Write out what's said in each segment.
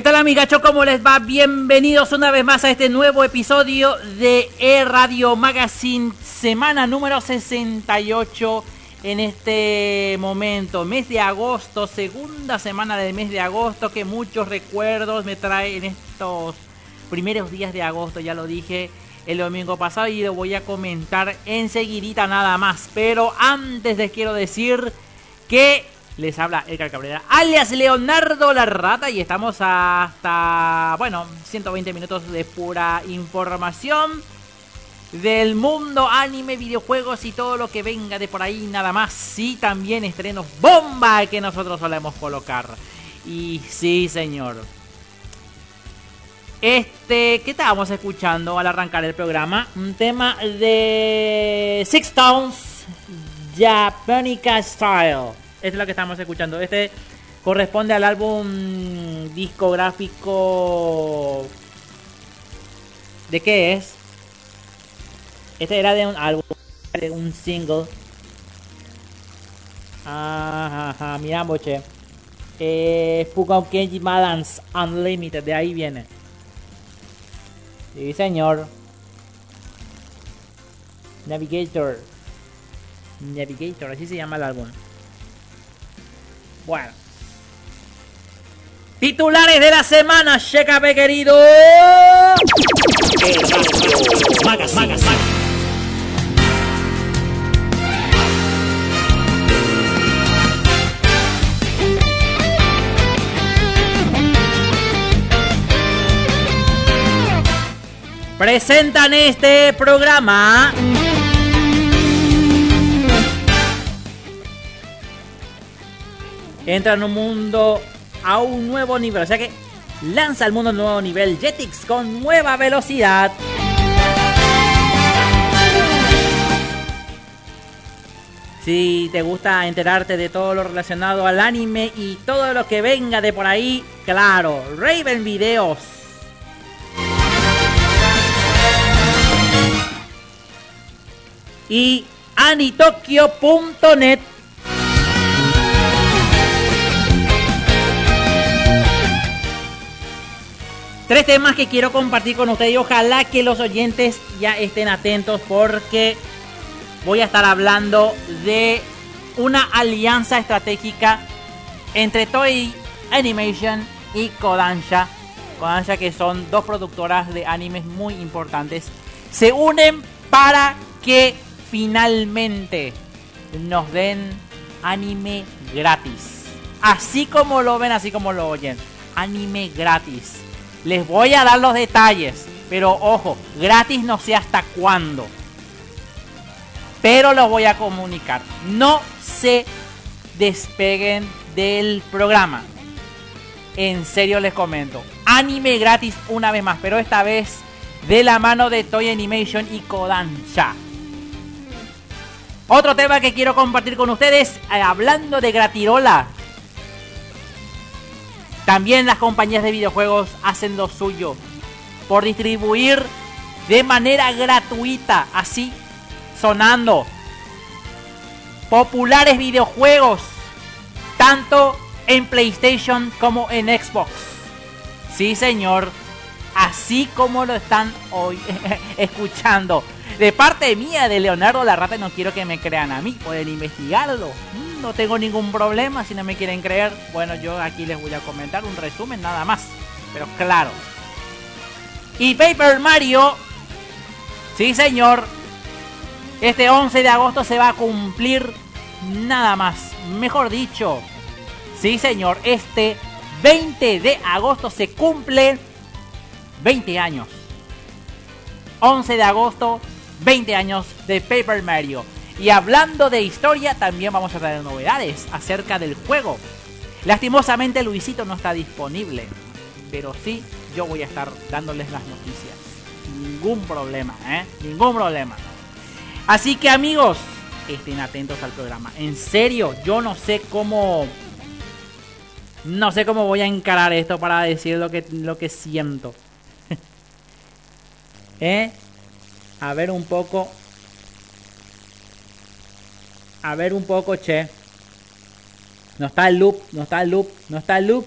amigacho, ¿cómo les va? Bienvenidos una vez más a este nuevo episodio de E Radio Magazine, semana número 68 en este momento, mes de agosto, segunda semana del mes de agosto, que muchos recuerdos me trae en estos primeros días de agosto, ya lo dije el domingo pasado y lo voy a comentar enseguidita nada más, pero antes les quiero decir que les habla Edgar Cabrera, alias Leonardo la Rata, y estamos hasta, bueno, 120 minutos de pura información del mundo anime, videojuegos y todo lo que venga de por ahí, nada más. Y también estrenos bomba que nosotros solemos colocar. Y sí, señor. Este, ¿qué estábamos escuchando al arrancar el programa? Un tema de Six Tones Japanica Style es lo que estamos escuchando. Este corresponde al álbum discográfico. ¿De qué es? Este era de un álbum, de un single. Ajá, ajá, mira, boche. Eh, Fugao Kenji Balance Unlimited, de ahí viene. Sí, señor. Navigator. Navigator, así se llama el álbum. Bueno. Titulares de la semana, Checape querido. Magas, Presentan este programa. entra en un mundo a un nuevo nivel. O sea que lanza al mundo un nuevo nivel Jetix con nueva velocidad. Si te gusta enterarte de todo lo relacionado al anime y todo lo que venga de por ahí, claro, Raven Videos. Y anitokyo.net Tres temas que quiero compartir con ustedes y ojalá que los oyentes ya estén atentos porque voy a estar hablando de una alianza estratégica entre Toei Animation y Kodansha. Kodansha que son dos productoras de animes muy importantes. Se unen para que finalmente nos den anime gratis. Así como lo ven, así como lo oyen. Anime gratis. Les voy a dar los detalles. Pero ojo, gratis no sé hasta cuándo. Pero los voy a comunicar. No se despeguen del programa. En serio les comento. Anime gratis una vez más. Pero esta vez de la mano de Toy Animation y Kodansha. Otro tema que quiero compartir con ustedes, eh, hablando de gratirola. También las compañías de videojuegos hacen lo suyo por distribuir de manera gratuita, así sonando, populares videojuegos, tanto en PlayStation como en Xbox. Sí, señor, así como lo están hoy escuchando. De parte mía, de Leonardo La Rata, no quiero que me crean a mí. Pueden investigarlo. No tengo ningún problema. Si no me quieren creer, bueno, yo aquí les voy a comentar un resumen nada más. Pero claro. Y Paper Mario. Sí, señor. Este 11 de agosto se va a cumplir nada más. Mejor dicho. Sí, señor. Este 20 de agosto se cumple 20 años. 11 de agosto 20 años de Paper Mario. Y hablando de historia, también vamos a traer novedades acerca del juego. Lastimosamente Luisito no está disponible, pero sí yo voy a estar dándoles las noticias. Ningún problema, ¿eh? Ningún problema. Así que amigos, estén atentos al programa. En serio, yo no sé cómo... No sé cómo voy a encarar esto para decir lo que, lo que siento. ¿Eh? A ver un poco. A ver un poco, che. No está el loop, no está el loop, no está el loop.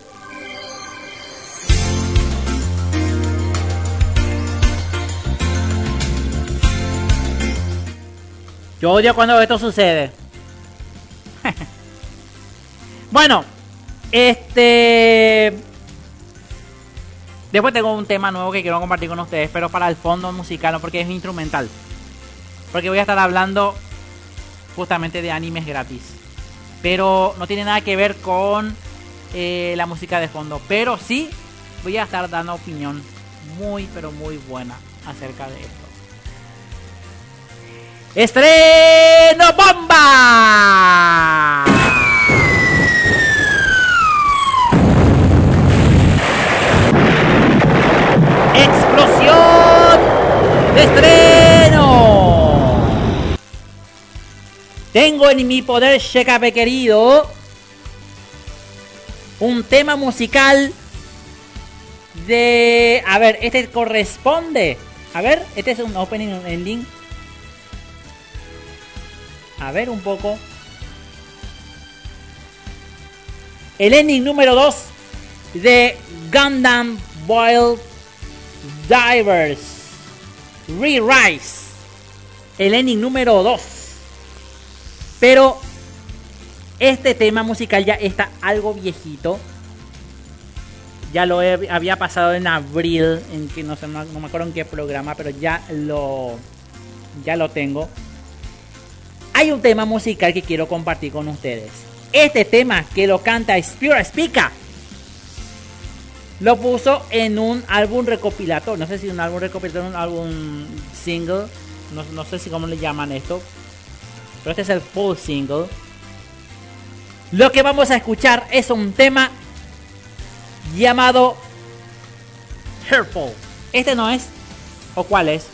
Yo odio cuando esto sucede. bueno, este... Después tengo un tema nuevo que quiero compartir con ustedes, pero para el fondo musical, no porque es instrumental. Porque voy a estar hablando justamente de animes gratis. Pero no tiene nada que ver con eh, la música de fondo. Pero sí voy a estar dando opinión muy, pero muy buena acerca de esto. ¡Estreno bomba! explosión de estreno. Tengo en mi poder, Shekape querido, un tema musical de... A ver, este corresponde. A ver, este es un opening ending. A ver un poco. El ending número 2 de Gundam Wild Divers Re-Rise. El ending número 2. Pero este tema musical ya está algo viejito. Ya lo había pasado en abril, en que no, sé, no, me acuerdo en qué programa, pero ya lo ya lo tengo. Hay un tema musical que quiero compartir con ustedes. Este tema que lo canta Spira Spica lo puso en un álbum recopilatorio. No sé si un álbum recopilatorio, un álbum single. No, sé si cómo le llaman esto. Pero este es el full single. Lo que vamos a escuchar es un tema llamado Hurtful. Este no es. ¿O cuál es?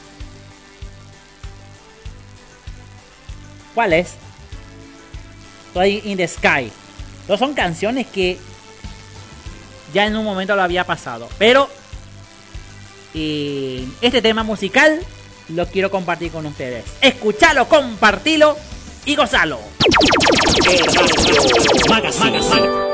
¿Cuál es? Estoy in the Sky. Dos son canciones que ya en un momento lo había pasado. Pero eh, este tema musical lo quiero compartir con ustedes. Escuchalo, compartilo y gozalo. escuchando.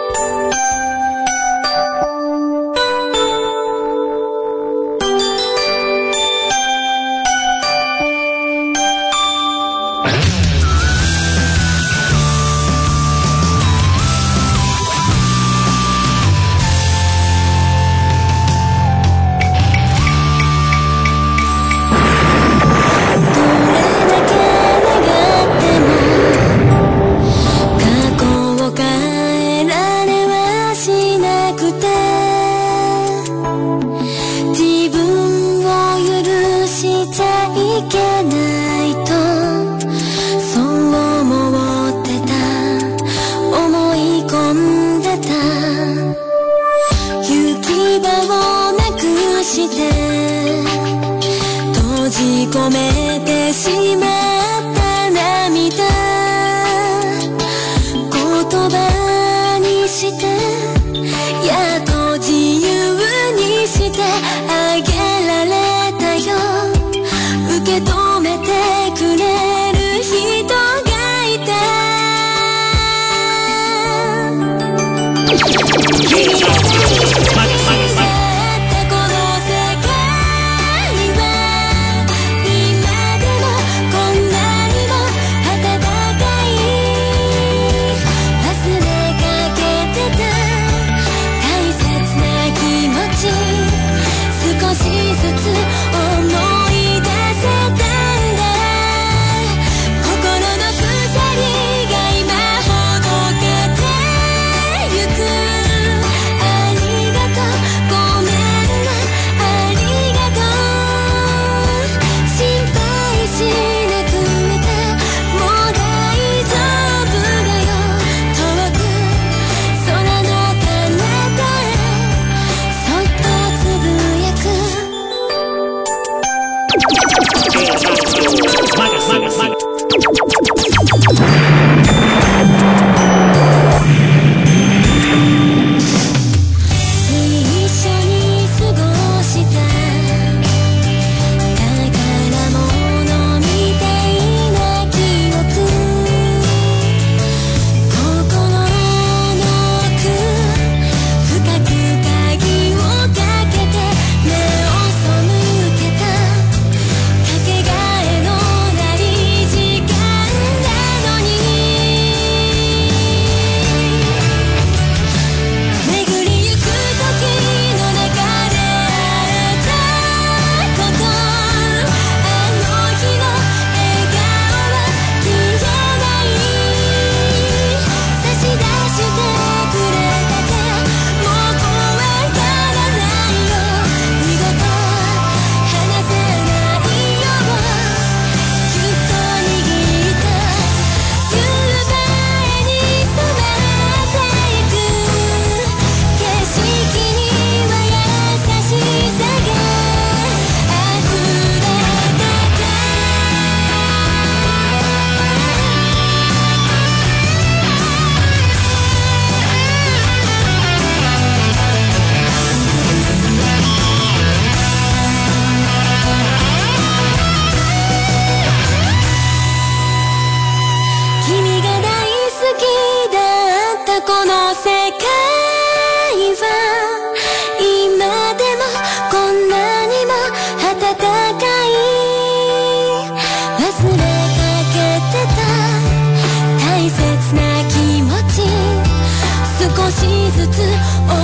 ısıtı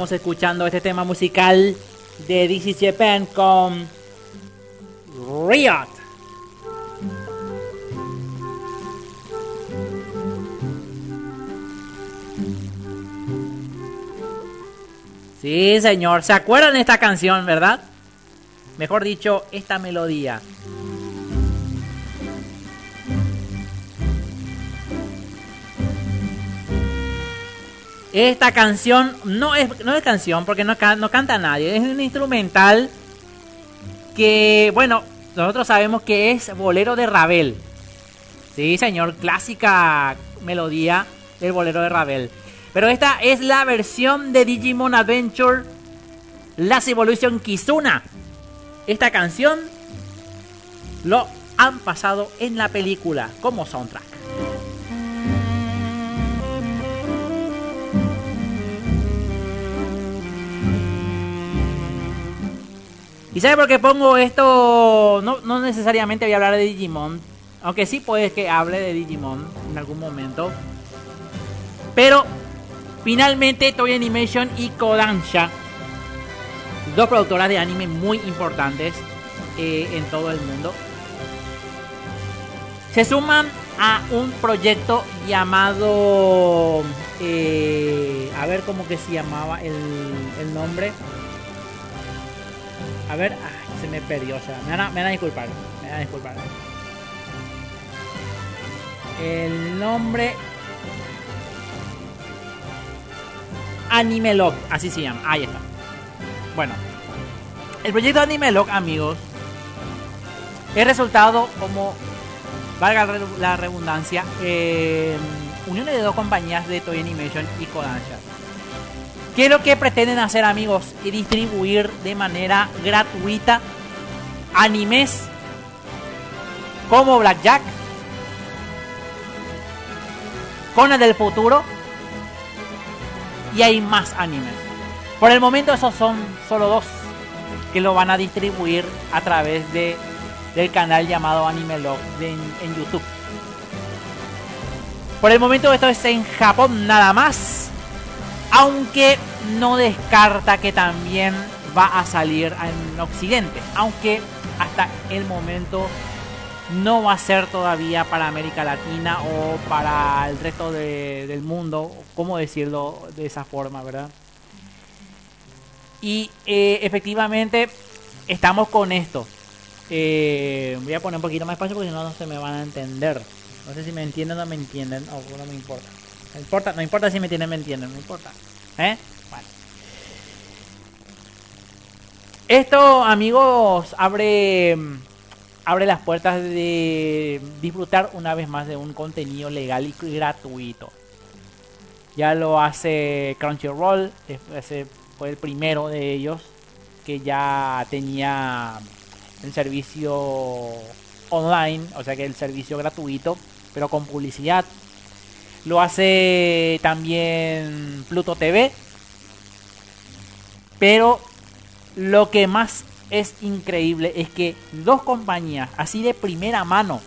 Estábamos escuchando este tema musical de DC Japan con Riot. Sí, señor. ¿Se acuerdan de esta canción, verdad? Mejor dicho, esta melodía. Esta canción no es, no es canción porque no, no canta nadie, es un instrumental que, bueno, nosotros sabemos que es bolero de Ravel. Sí, señor, clásica melodía del bolero de Ravel. Pero esta es la versión de Digimon Adventure Last Evolution Kizuna. Esta canción lo han pasado en la película como soundtrack. ¿Y sabe por qué pongo esto? No, necesariamente voy a hablar de Digimon. Aunque sí puede que hable de Digimon en algún momento. Pero finalmente Toy Animation y Kodansha. Dos productoras de anime muy importantes eh, en todo el mundo. Se suman a un proyecto llamado... Eh, a ver cómo que se llamaba el, el nombre. A ver, se me perdió, o sea, me van, a, me van disculpar, me van a disculpar. El nombre Animelog, así se llama, ahí está. Bueno, el proyecto Animelog, amigos, es resultado como, valga la redundancia, eh, uniones de dos compañías de Toy Animation y Kodansha. ¿Qué es lo que pretenden hacer amigos? Y distribuir de manera gratuita animes como Blackjack, Conan del futuro y hay más animes. Por el momento esos son solo dos que lo van a distribuir a través de, del canal llamado Animelog en, en YouTube. Por el momento esto es en Japón nada más aunque no descarta que también va a salir en Occidente, aunque hasta el momento no va a ser todavía para América Latina o para el resto del mundo, ¿cómo decirlo de esa forma, verdad? Y eh, efectivamente estamos con esto. Eh, voy a poner un poquito más espacio porque si no, no se me van a entender. No sé si me entienden o no me entienden, o no me importa. No importa, no importa si me tienen, me entienden, no importa. ¿Eh? Esto, amigos, abre abre las puertas de disfrutar una vez más de un contenido legal y gratuito. Ya lo hace Crunchyroll, ese fue el primero de ellos que ya tenía el servicio online, o sea que el servicio gratuito, pero con publicidad lo hace también Pluto TV. Pero lo que más es increíble es que dos compañías así de primera mano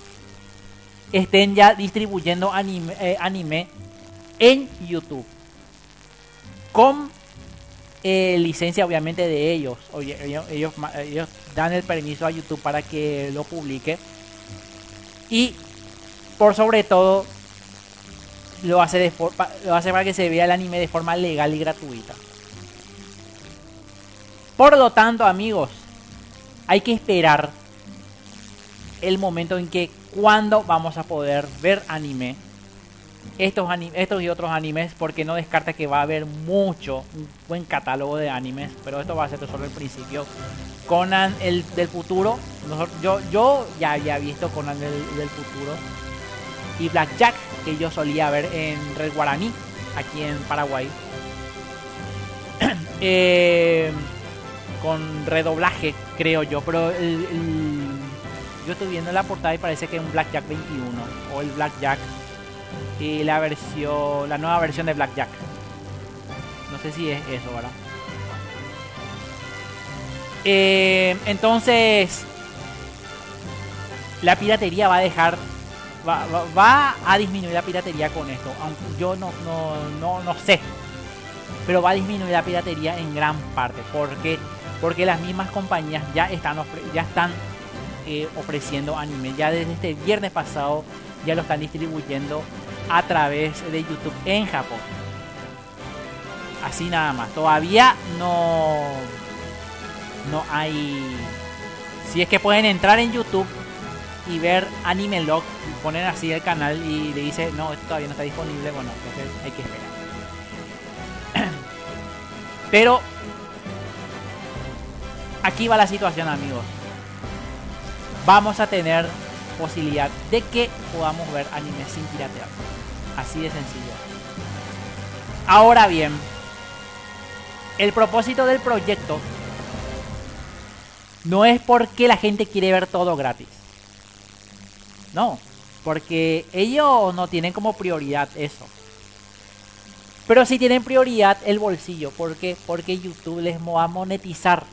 estén ya distribuyendo anime, eh, en YouTube. Con eh, licencia obviamente de ellos. Ellos, ellos, ellos dan el permiso a YouTube para que lo publique. Y por sobre todo lo hace, de lo hace para que se vea el anime de forma legal y gratuita. Por lo tanto, amigos, hay que esperar el momento en que cuando vamos a poder ver anime. Estos, estos y otros animes, porque no descarta que va a haber mucho, un buen catálogo de animes, pero esto va a ser solo el principio. Conan el del futuro, yo, yo ya había visto Conan del, del futuro, y Blackjack, que yo solía ver en Red Guaraní, aquí en Paraguay. Eh, con redoblaje, creo yo, pero yo estoy viendo la portada y parece que es un Blackjack 21 o el Blackjack y la versión, la nueva versión de Blackjack. No sé si es eso, ¿verdad? Eh, entonces, la piratería va a dejar va, a disminuir la piratería con esto. Aunque yo no, no, no, sé. Pero va a disminuir la piratería en gran parte. porque Porque las mismas compañías ya están, ya están eh, ofreciendo anime. Ya desde este viernes pasado ya lo están distribuyendo a través de YouTube en Japón. Así nada más. Todavía no, no hay... Si es que pueden entrar en YouTube y ver Anime Log, ponen así el canal y le dice, no, esto todavía no está disponible, bueno, entonces hay que esperar. Pero aquí va la situación, amigos. Vamos a tener posibilidad de que podamos ver anime sin piratear. Así de sencillo. Ahora bien, el propósito del proyecto no es porque la gente quiere ver todo gratis. No, porque ellos no tienen como prioridad eso. Pero sí tienen prioridad el bolsillo. ¿Por qué? Porque YouTube les va a monetizar.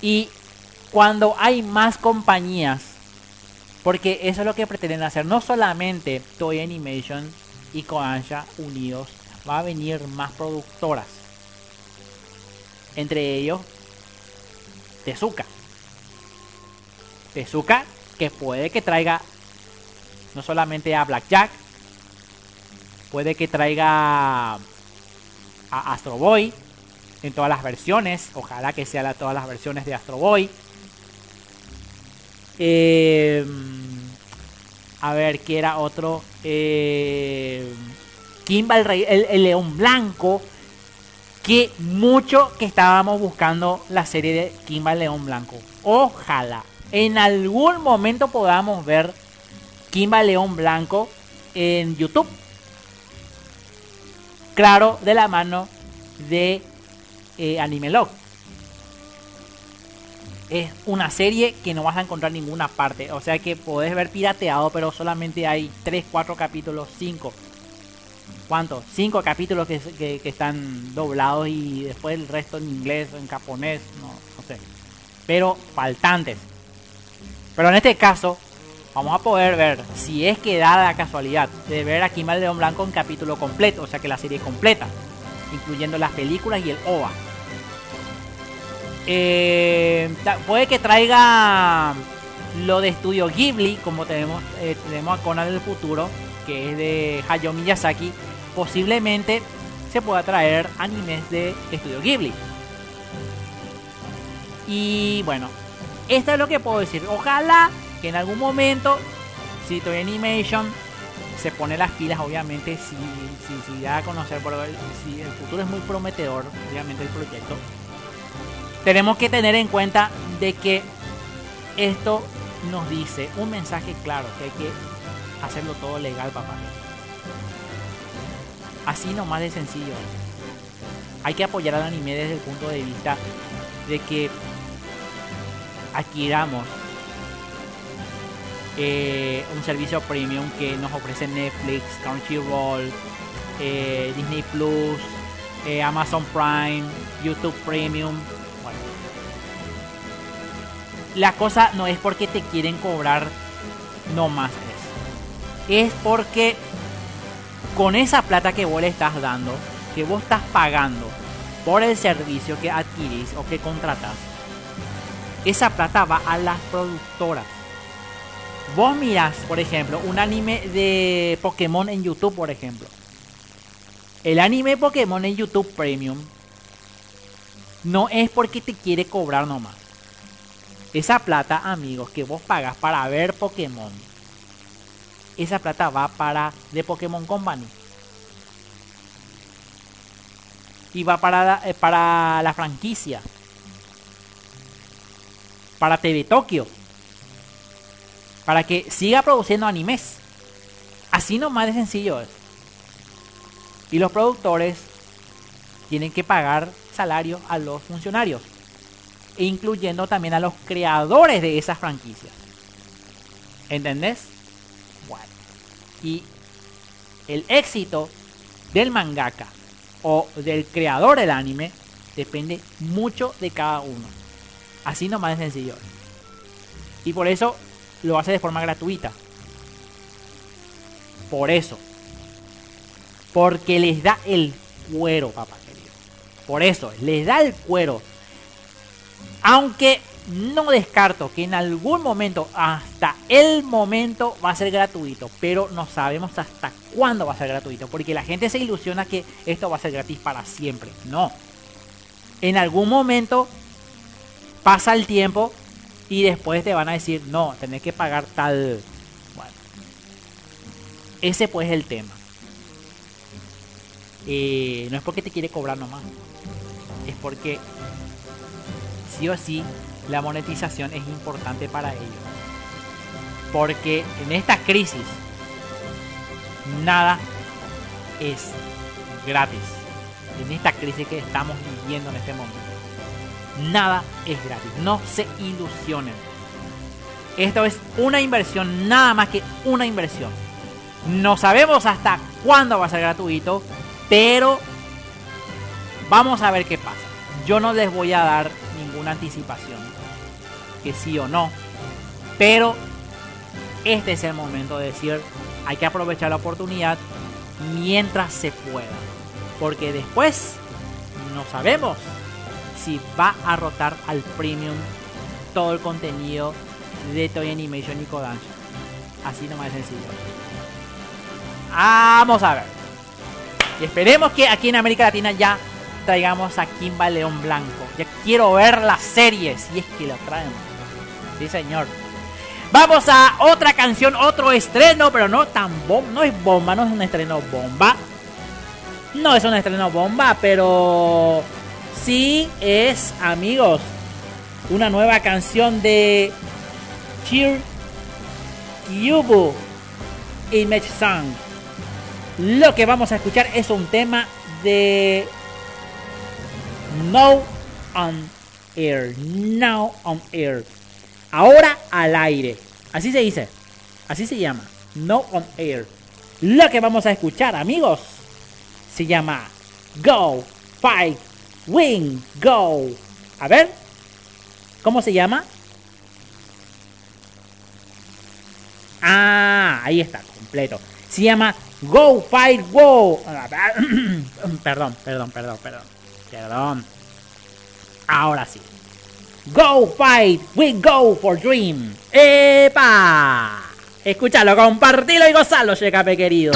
Y cuando hay más compañías, porque eso es lo que pretenden hacer, no solamente Toy Animation y Kodansha unidos, va a venir más productoras. Entre ellos, Tezuka. Tezuka que puede que traiga no solamente a Blackjack, puede que traiga a Astro Boy en todas las versiones, ojalá que sea todas las versiones de Astro Boy. Eh, a ver, ¿qué era otro? Eh, Kimba el, Rey, el, León Blanco. Que mucho que estábamos buscando la serie de Kimba el León Blanco. Ojalá en algún momento podamos ver Kimba León Blanco en YouTube. Claro, de la mano de eh, Anime Log. Es una serie que no vas a encontrar en ninguna parte. O sea que podés ver pirateado, pero solamente hay 3, 4 capítulos, 5. ¿Cuántos? 5 capítulos que, están doblados y después el resto en inglés, en japonés, no, no sé. Pero faltantes. Pero en este caso, vamos a poder ver si es que da la casualidad de ver a León Blanco en capítulo completo, o sea que la serie completa, incluyendo las películas y el OVA. Eh, puede que traiga lo de Estudio Ghibli, como tenemos, eh, tenemos a Conan del futuro, que es de Hayao Miyazaki. Posiblemente se pueda traer animes de Estudio Ghibli. Y bueno, esto es lo que puedo decir. Ojalá que en algún momento, si Toy Animation se pone las pilas, obviamente, si, si, da a conocer, por, si el futuro es muy prometedor, obviamente, el proyecto, tenemos que tener en cuenta de que esto nos dice un mensaje claro, que hay que hacerlo todo legal, papá. Así nomás de sencillo. Hay que apoyar al anime desde el punto de vista de que adquiramos eh, un servicio premium que nos ofrece Netflix, Crunchyroll, eh, Disney Plus, eh, Amazon Prime, YouTube Premium. Bueno, la cosa no es porque te quieren cobrar no más es. Es porque con esa plata que vos le estás dando, que vos estás pagando por el servicio que adquirís o que contratas, esa plata va a las productoras. Vos miras, por ejemplo, un anime de Pokémon en YouTube, por ejemplo. El anime Pokémon en YouTube Premium no es porque te quiere cobrar nomás. Esa plata, amigos, que vos pagas para ver Pokémon, esa plata va para The Pokémon Company. Y va para, eh, para la franquicia para TV Tokio. Para que siga produciendo animes. Así nomás de sencillo es. Y los productores tienen que pagar salario a los funcionarios. E incluyendo también a los creadores de esas franquicias. ¿Entendés? Bueno. Y el éxito del mangaka o del creador del anime depende mucho de cada uno. Así nomás de sencillo. Y por eso lo hace de forma gratuita. Por eso. Porque les da el cuero, papá querido. Por eso, les da el cuero. Aunque no descarto que en algún momento, hasta el momento, va a ser gratuito. Pero no sabemos hasta cuándo va a ser gratuito. Porque la gente se ilusiona que esto va a ser gratis para siempre. No. En algún momento pasa el tiempo y después te van a decir, no, tenés que pagar tal... Bueno. Ese pues es el tema. Eh, no es porque te quiere cobrar nomás. Es porque sí o sí la monetización es importante para ellos. Porque en esta crisis nada es gratis. En esta crisis que estamos viviendo en este momento. Nada es gratis. No se ilusionen. Esto es una inversión, nada más que una inversión. No sabemos hasta cuándo va a ser gratuito, pero vamos a ver qué pasa. Yo no les voy a dar ninguna anticipación que sí o no. Pero este es el momento de decir, hay que aprovechar la oportunidad mientras se pueda. Porque después no sabemos si va a rotar al premium todo el contenido de Toy Animation y Kodansha. Así nomás es sencillo. Vamos a ver. Y esperemos que aquí en América Latina ya traigamos a Kimba León Blanco. Ya quiero ver las series, si es que lo traen. Sí, señor. Vamos a otra canción, otro estreno, pero no tan bomba. No es bomba, no es un estreno bomba. No es un estreno bomba, pero sí es, amigos, una nueva canción de Cheer Yubu Image Song. Lo que vamos a escuchar es un tema de No on Air. Now on Air. Ahora al aire. Así se dice. Así se llama. No on air. Lo que vamos a escuchar, amigos, se llama Go, Fight, Win, Go. A ver. ¿Cómo se llama? Ah, ahí está, completo. Se llama Go, Fight, Go. perdón, perdón, perdón, perdón. Perdón. Ahora sí. Go fight, we go for dream. ¡Epa! Escúchalo, compartilo y gozalo, Checape querido.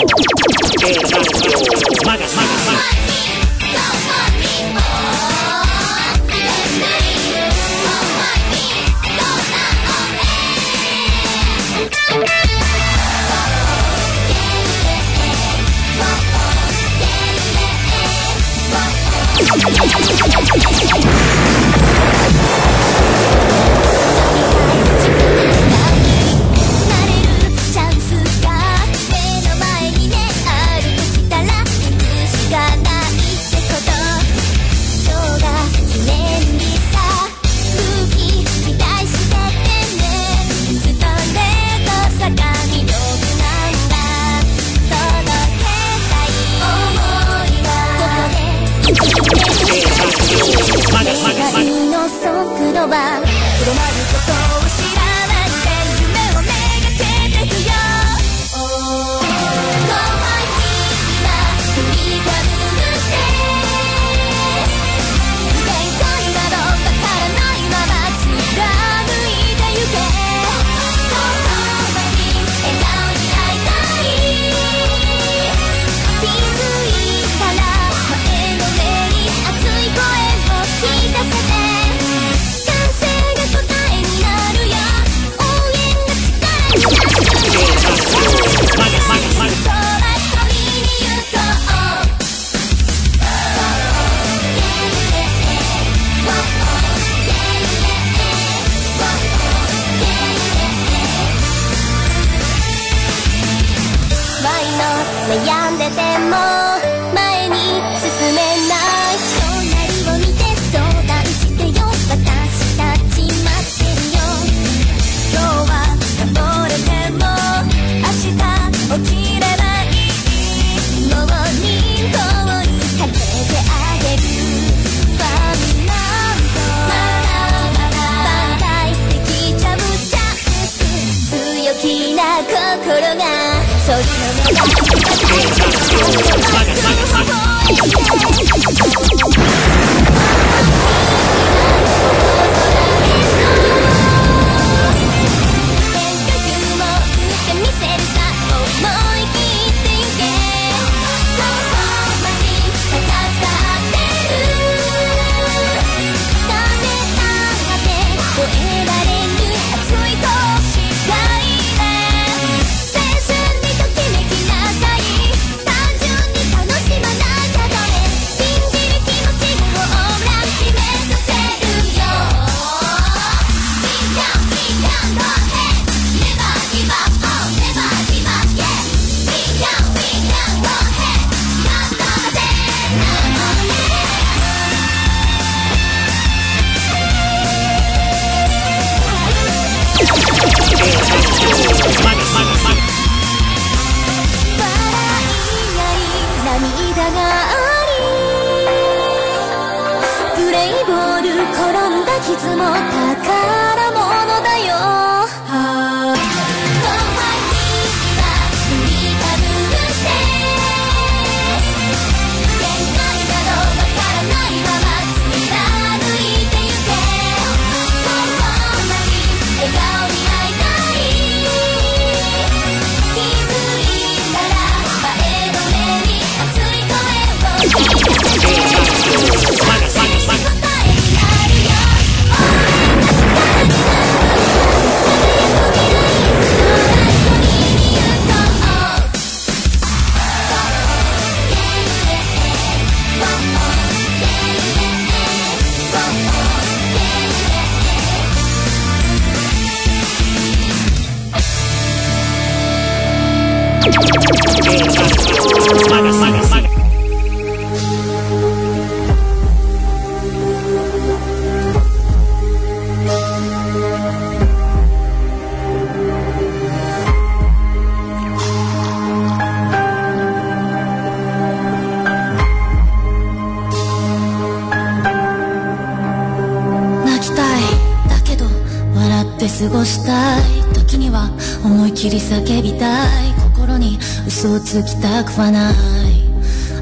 つきたくはない。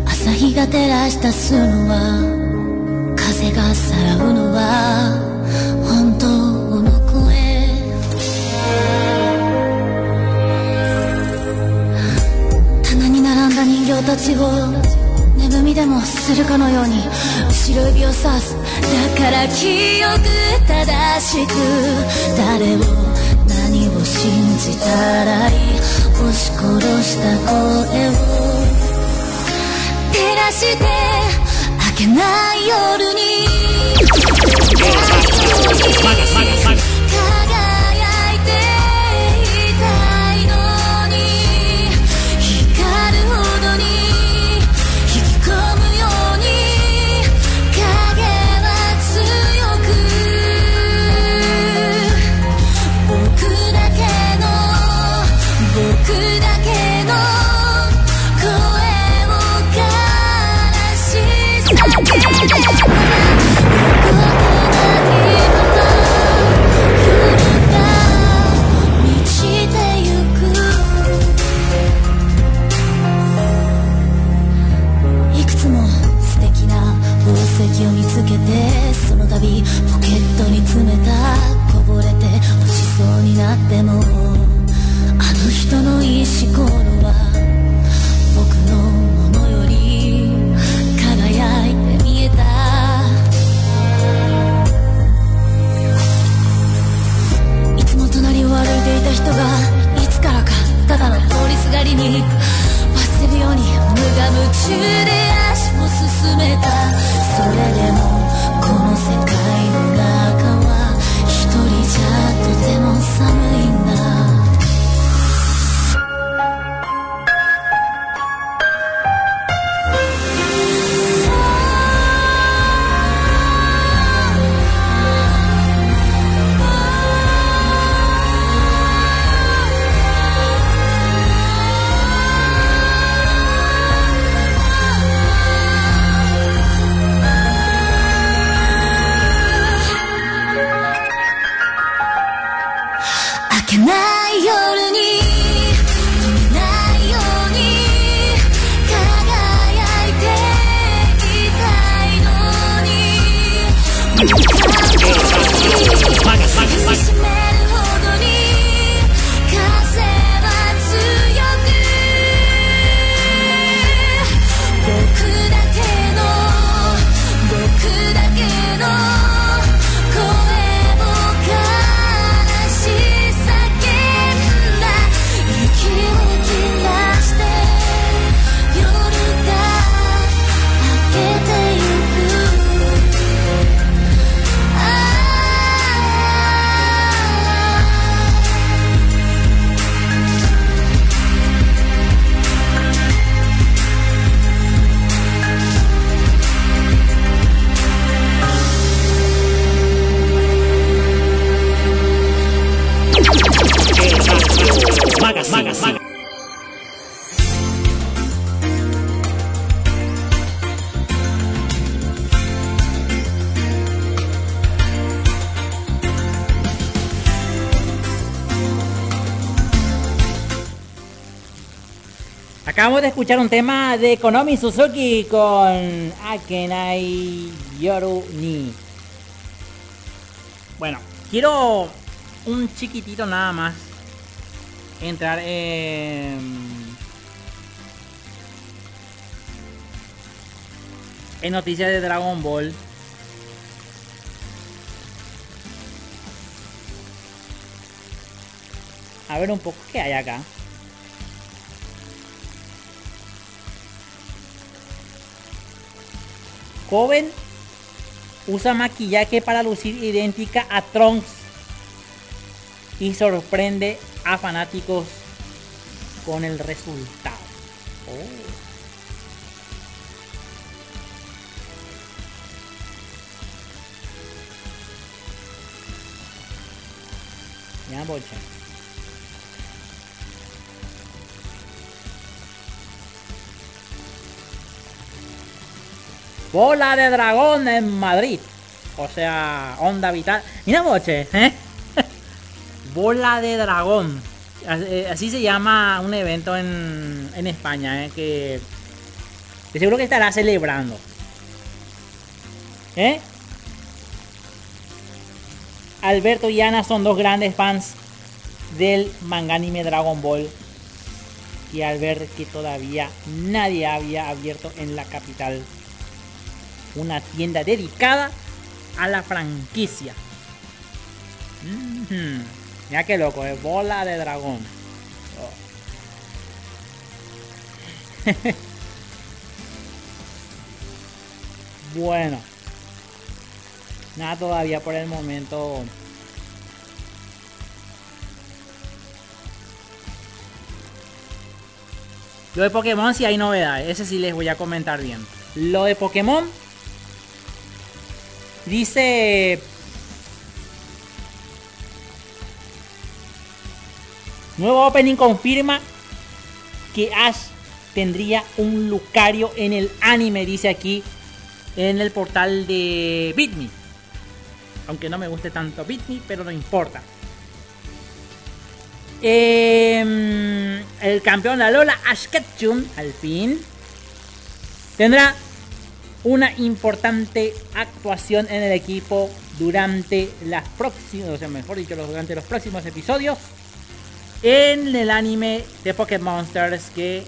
朝日が照らしたすのは風がさらうのは本当の声棚に並んだ人形たちを眠みでもするかのように後ろ指をさす。だから記憶正しく誰を何を信じたらいい。押し殺した声を照らして明けない夜にない De escuchar un tema de Konomi Suzuki con Akenai Yoru Ni. Bueno, quiero un chiquitito nada más entrar en en noticias de Dragon Ball. A ver un poco qué hay acá. Joven usa maquillaje para lucir idéntica a Trunks y sorprende a fanáticos con el resultado. Oh. Ya. Bola de dragón en Madrid. O sea, onda vital. Mira, boche, ¿eh? Bola de dragón. Eh, así se llama un evento en, en España, ¿eh? Que, seguro que estará celebrando. ¿Eh? Alberto y Ana son dos grandes fans del manga anime Dragon Ball. Y al ver que todavía nadie había abierto en la capital una tienda dedicada a la franquicia. Mira qué loco, es bola de dragón. Oh. bueno. Nada todavía por el momento. Lo de Pokémon si hay novedades, ese sí les voy a comentar bien. Lo de Pokémon dice Nuevo opening confirma que Ash tendría un Lucario en el anime, dice aquí en el portal de Bitme. Aunque no me guste tanto Bitme, pero no importa. Em, el campeón de Lola, Ash Ketchum, al fin, tendrá una importante actuación en el equipo durante las próximas, o sea, mejor dicho, durante los próximos episodios en el anime de Pokémon Monsters que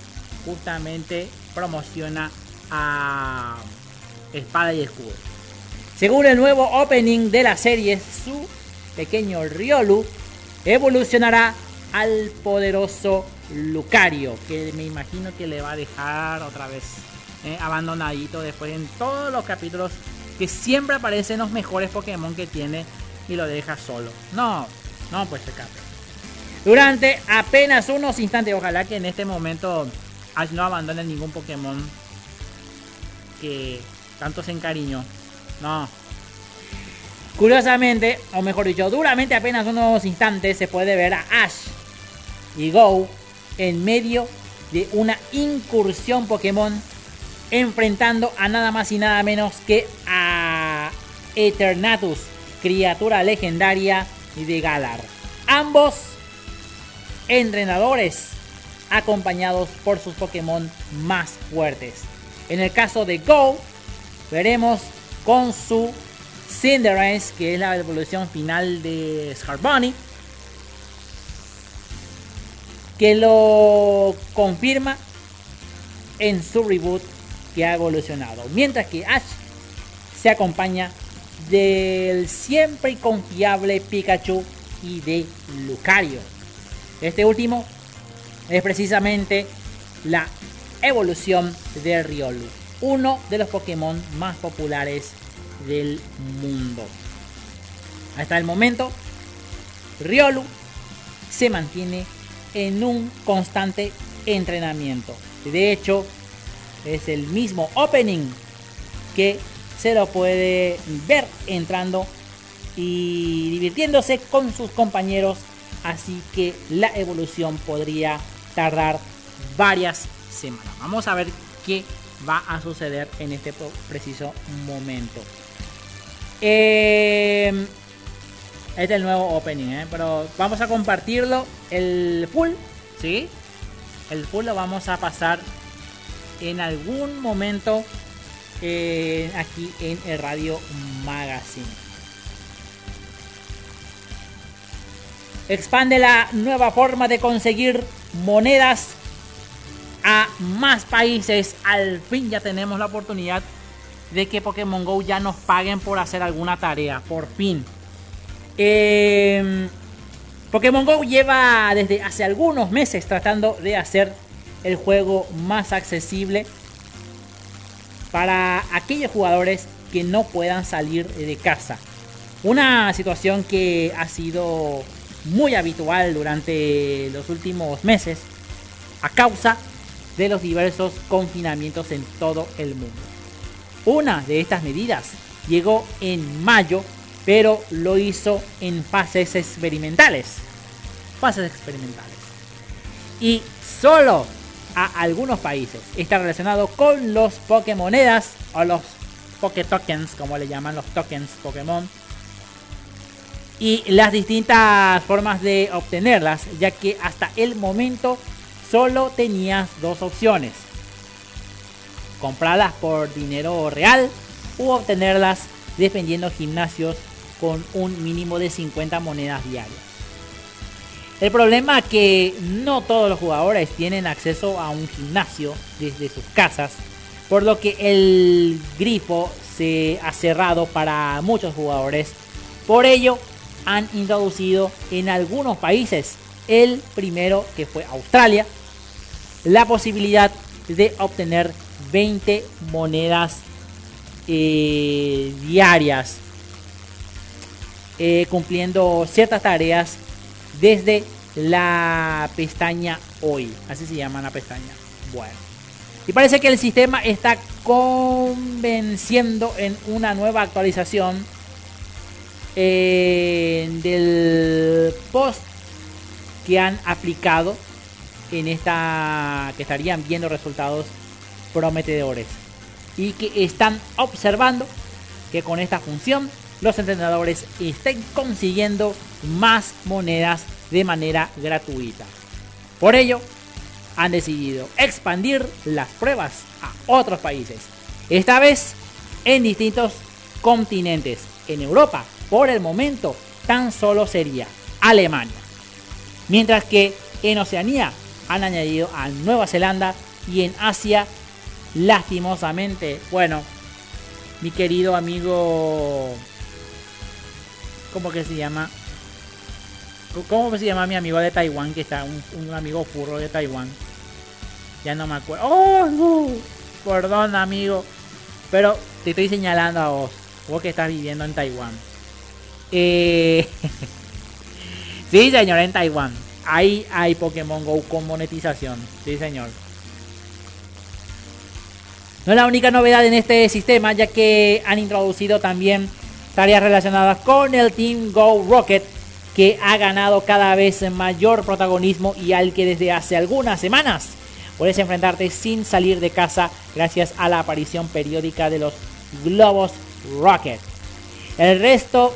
justamente promociona a Espada y Escudo. Según el nuevo opening de la serie, su pequeño Riolu evolucionará al poderoso Lucario, que me imagino que le va a dejar otra vez eh, abandonadito después en todos los capítulos que siempre aparecen los mejores Pokémon que tiene y lo deja solo. No, no pues se cambia. Durante apenas unos instantes, ojalá que en este momento Ash no abandone ningún Pokémon que tanto se encariñó no. Curiosamente, o mejor dicho, duramente apenas unos instantes se puede ver a Ash y Go en medio de una incursión Pokémon enfrentando a nada más y nada menos que a Eternatus, criatura legendaria de Galar. Ambos entrenadores acompañados por sus Pokémon más fuertes. En el caso de Go, veremos con su Cinderace, que es la evolución final de Scarbunny, que lo confirma en su reboot que ha evolucionado. Mientras que Ash se acompaña del siempre confiable Pikachu y de Lucario. Este último es precisamente la evolución de Riolu uno de los Pokémon más populares del mundo. Hasta el momento, Riolu se mantiene en un constante entrenamiento. De hecho, es el mismo opening que se lo puede ver entrando y divirtiéndose con sus compañeros. Así que la evolución podría tardar varias semanas. Vamos a ver qué va a suceder en este preciso momento. Em, este es el nuevo opening, ¿eh? pero vamos a compartirlo el full, ¿sí? El full lo vamos a pasar en algún momento eh, aquí en el Radio Magazine. Expande la nueva forma de conseguir monedas a más países. Al fin ya tenemos la oportunidad de que Pokémon Go ya nos paguen por hacer alguna tarea. Por fin. Em, Pokémon Go lleva desde hace algunos meses tratando de hacer el juego más accesible para aquellos jugadores que no puedan salir de casa. Una situación que ha sido muy habitual durante los últimos meses a causa de los diversos confinamientos en todo el mundo. Una de estas medidas llegó en mayo, pero lo hizo en fases experimentales. Fases experimentales. Y solo a algunos países está relacionado con los Pokémonedas o los Poké Tokens, como le llaman los tokens Pokémon. Y las distintas formas de obtenerlas, ya que hasta el momento solo tenías dos opciones. Comprarlas por dinero real u obtenerlas defendiendo gimnasios con un mínimo de 50 monedas diarias. El problema es que no todos los jugadores tienen acceso a un gimnasio desde sus casas, por lo que el grifo se ha cerrado para muchos jugadores. Por ello, han introducido en algunos países, el primero que fue Australia, la posibilidad de obtener 20 monedas eh, diarias eh, cumpliendo ciertas tareas desde la pestaña hoy. Así se llama la pestaña. Bueno. Y parece que el sistema está convenciendo en una nueva actualización eh, del post que han aplicado en esta que estarían viendo resultados prometedores. Y que están observando que con esta función los entrenadores estén consiguiendo más monedas de manera gratuita. Por ello, han decidido expandir las pruebas a otros países. Esta vez en distintos continentes. En Europa, por el momento, tan solo sería Alemania. Mientras que en Oceanía han añadido a Nueva Zelanda y en Asia, lastimosamente, bueno, mi querido amigo, ¿cómo que se llama? ¿Cómo se llama mi amigo de Taiwán? Que está un, amigo furro de Taiwán. Ya no me acuerdo. ¡Oh! Perdón, amigo. Pero te estoy señalando a vos. Vos que estás viviendo en Taiwán. Eh... sí, señor, en Taiwán. Ahí hay Pokémon Go con monetización. Sí, señor. No es la única novedad en este sistema, ya que han introducido también tareas relacionadas con el Team Go Rocket, que ha ganado cada vez mayor protagonismo y al que desde hace algunas semanas puedes enfrentarte sin salir de casa gracias a la aparición periódica de los globos Rocket. El resto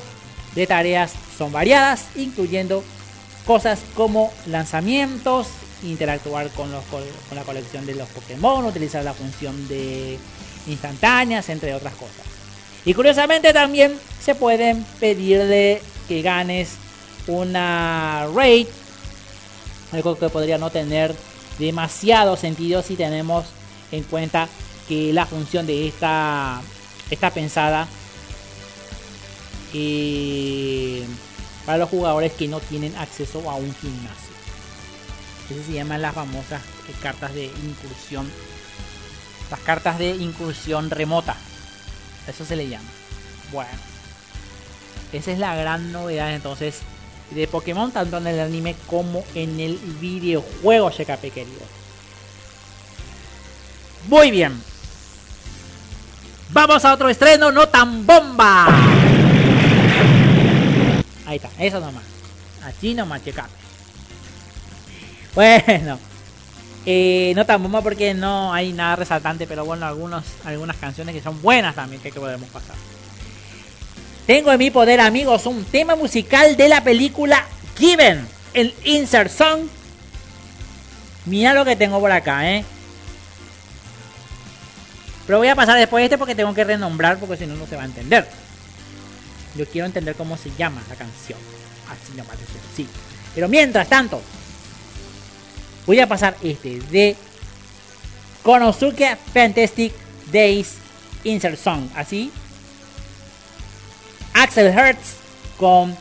de tareas son variadas, incluyendo cosas como lanzamientos, interactuar con, los, la colección de los Pokémon, utilizar la función de instantáneas, entre otras cosas. Y curiosamente también se pueden pedirle que ganes una raid, algo que podría no tener demasiado sentido si tenemos en cuenta que la función de esta está pensada eh, para los jugadores que no tienen acceso a un gimnasio. Eso se llaman las famosas cartas de incursión. Las cartas de incursión remota. Eso se le llama. Bueno. Esa es la gran novedad entonces de Pokémon, tanto en el anime como en el videojuego, CKP querido. Muy bien. Vamos a otro estreno, no tan bomba. Ahí está, eso nomás. Así nomás, checa. Bueno. Eh, no tan bomba porque no hay nada resaltante, pero bueno, algunos, algunas canciones que son buenas también que, podemos pasar. Tengo en mi poder, amigos, un tema musical de la película Given, el insert song Mira lo que tengo por acá, ¿eh? Pero voy a pasar después de este porque tengo que renombrar porque si no, no se va a entender. Yo quiero entender cómo se llama la canción. Así nomás sí. Pero mientras tanto, voy a pasar este de Konosuke Fantastic Days Insert Song. Así. Axel Hertz con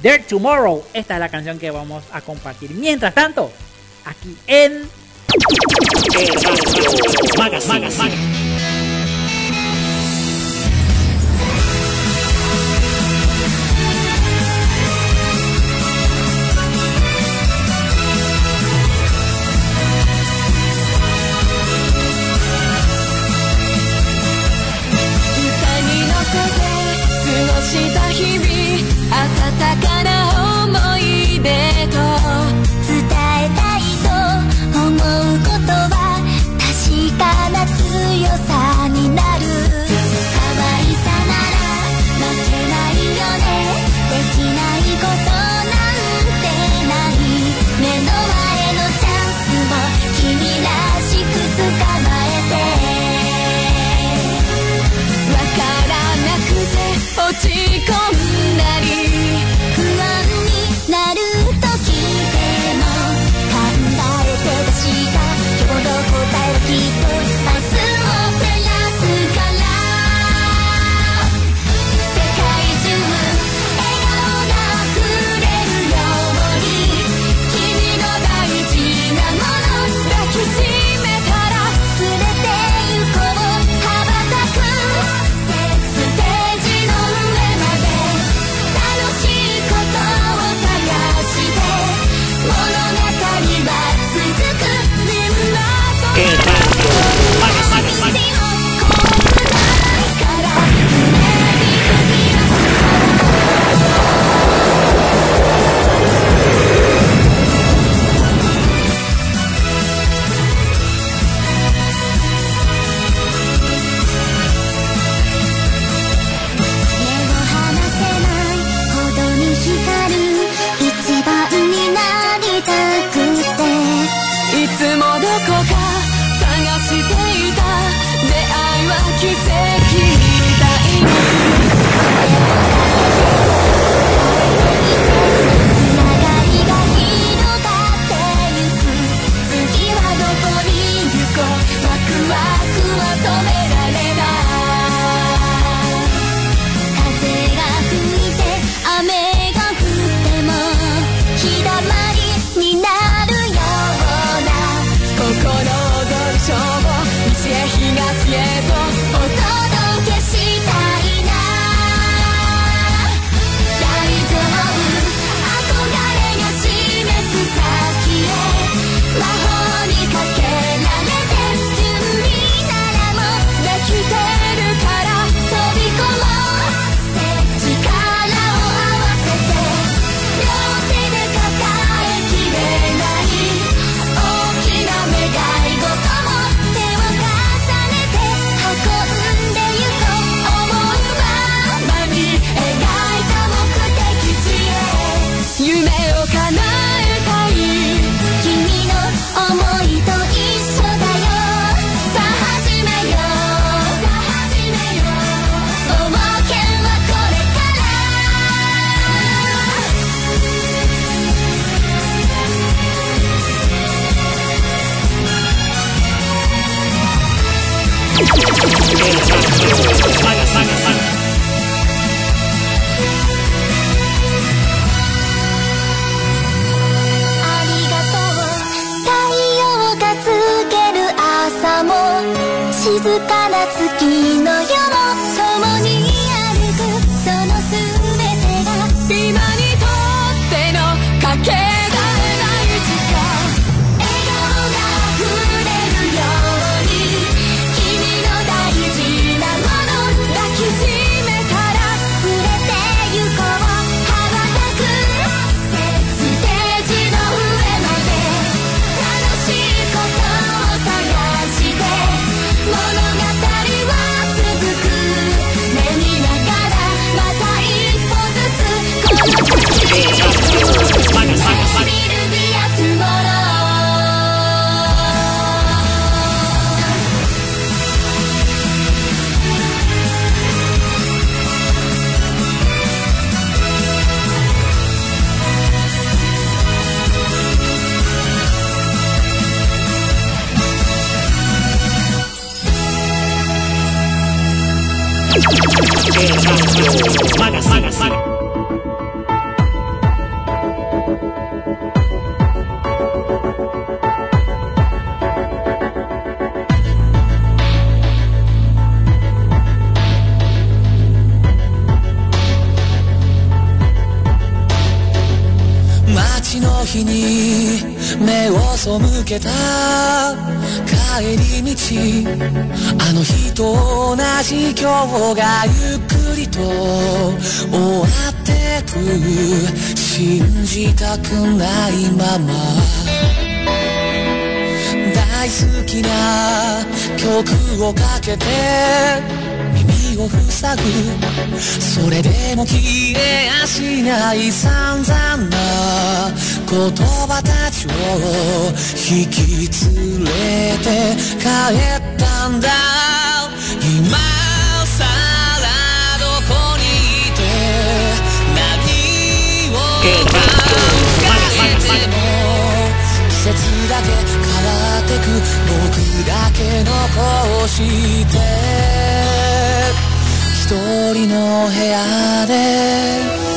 There Tomorrow. Esta es la canción que vamos a compartir. Mientras tanto, aquí en ない散々な言葉たちを引き連れて帰ったんだ今さらどこにいて何を考えても季節だけ変わってく僕だけ残して一人の部屋で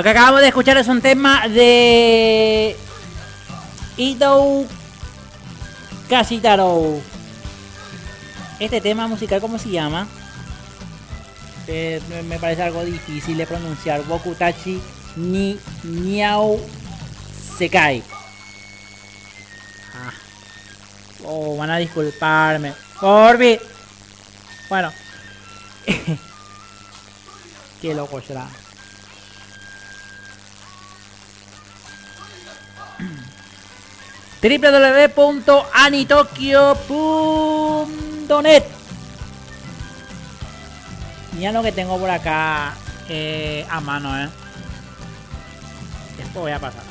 Lo que acabamos de escuchar es un tema de Ito Kashitaro. Este tema musical, ¿cómo se llama? Eh, me- parece algo difícil de pronunciar. Bokutachi ni Niao Sekai. Ah. Oh, van a disculparme. Orbi. Bueno. Qué loco será. www.anitokyo.net Mira lo que tengo por acá eh, a mano, eh. Esto voy a pasar.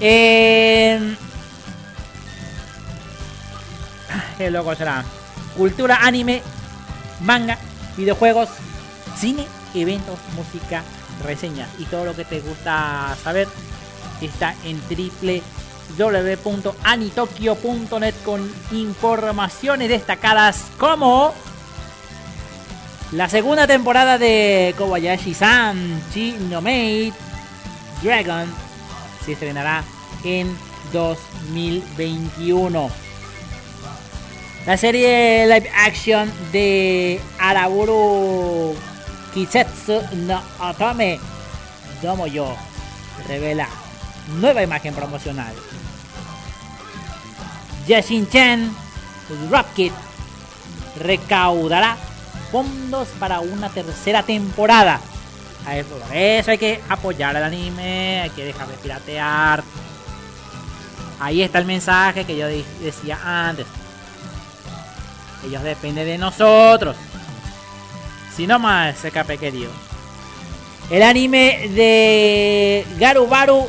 Eh, qué loco será. Cultura, anime, manga, videojuegos, cine, eventos, música, reseñas y todo lo que te gusta saber está en www.anitokyo.net con informaciones destacadas como la segunda temporada de Kobayashi-san Chi no Maid Dragon se estrenará en 2021. La serie live action de Araburu Kisetsu no Otome Domo Yo revela nueva imagen promocional. Yashin-chan Rocket recaudará fondos para una tercera temporada. Por eso hay que apoyar al anime, hay que dejar de piratear. Ahí está el mensaje que yo decía antes. Ellos dependen de nosotros. Si no más, se cape querido. El anime de Garubaru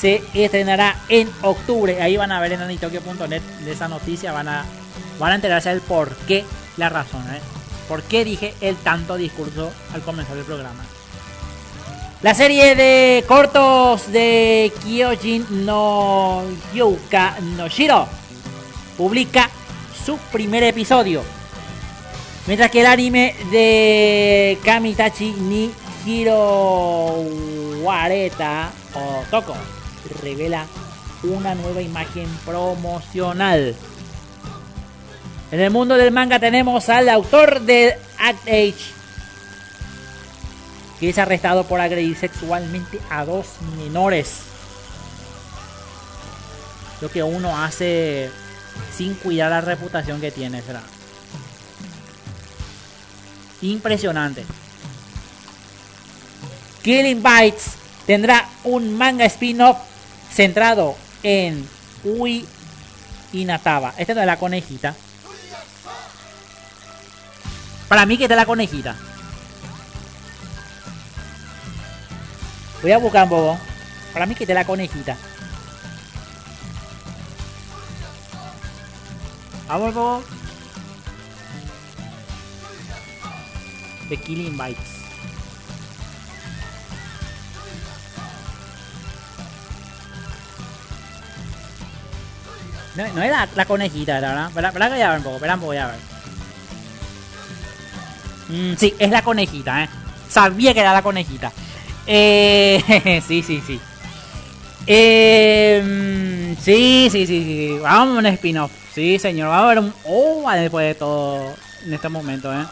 se estrenará en octubre. Ahí van a ver en anitokyo.net de esa noticia. Van a, van a enterarse del por qué, la razón. ¿eh? ¿Por qué dije el tanto discurso al comenzar el programa? La serie de cortos de Kyojin no Yuka no Shiro publica su primer episodio. Mientras que el anime de Kamitachi ni Hiro Wareta o Toko revela una nueva imagen promocional. En el mundo del manga tenemos al autor de Act Age que es arrestado por agredir sexualmente a dos menores. Lo que uno hace sin cuidar la reputación que tiene, será. Impresionante. Killing Bites tendrá un manga spin-off centrado en Ui Inataba. Esta no es la conejita. Para mí que esta es la conejita. Voy a buscar un poco. Para mí que esta es la conejita. Vamos, poco. The Killing Bites. No, no era la conejita, era, ¿verdad? Espera que voy a ver un poco, espera un poco, voy a ver. Mm, sí, es la conejita, ¿eh? Sabía que era la conejita. Eh, sí, sí, sí. Eh, sí, sí, sí, sí. Vamos a un spin-off. Sí, señor. Vamos a ver un OVA después de todo en este momento, ¿eh?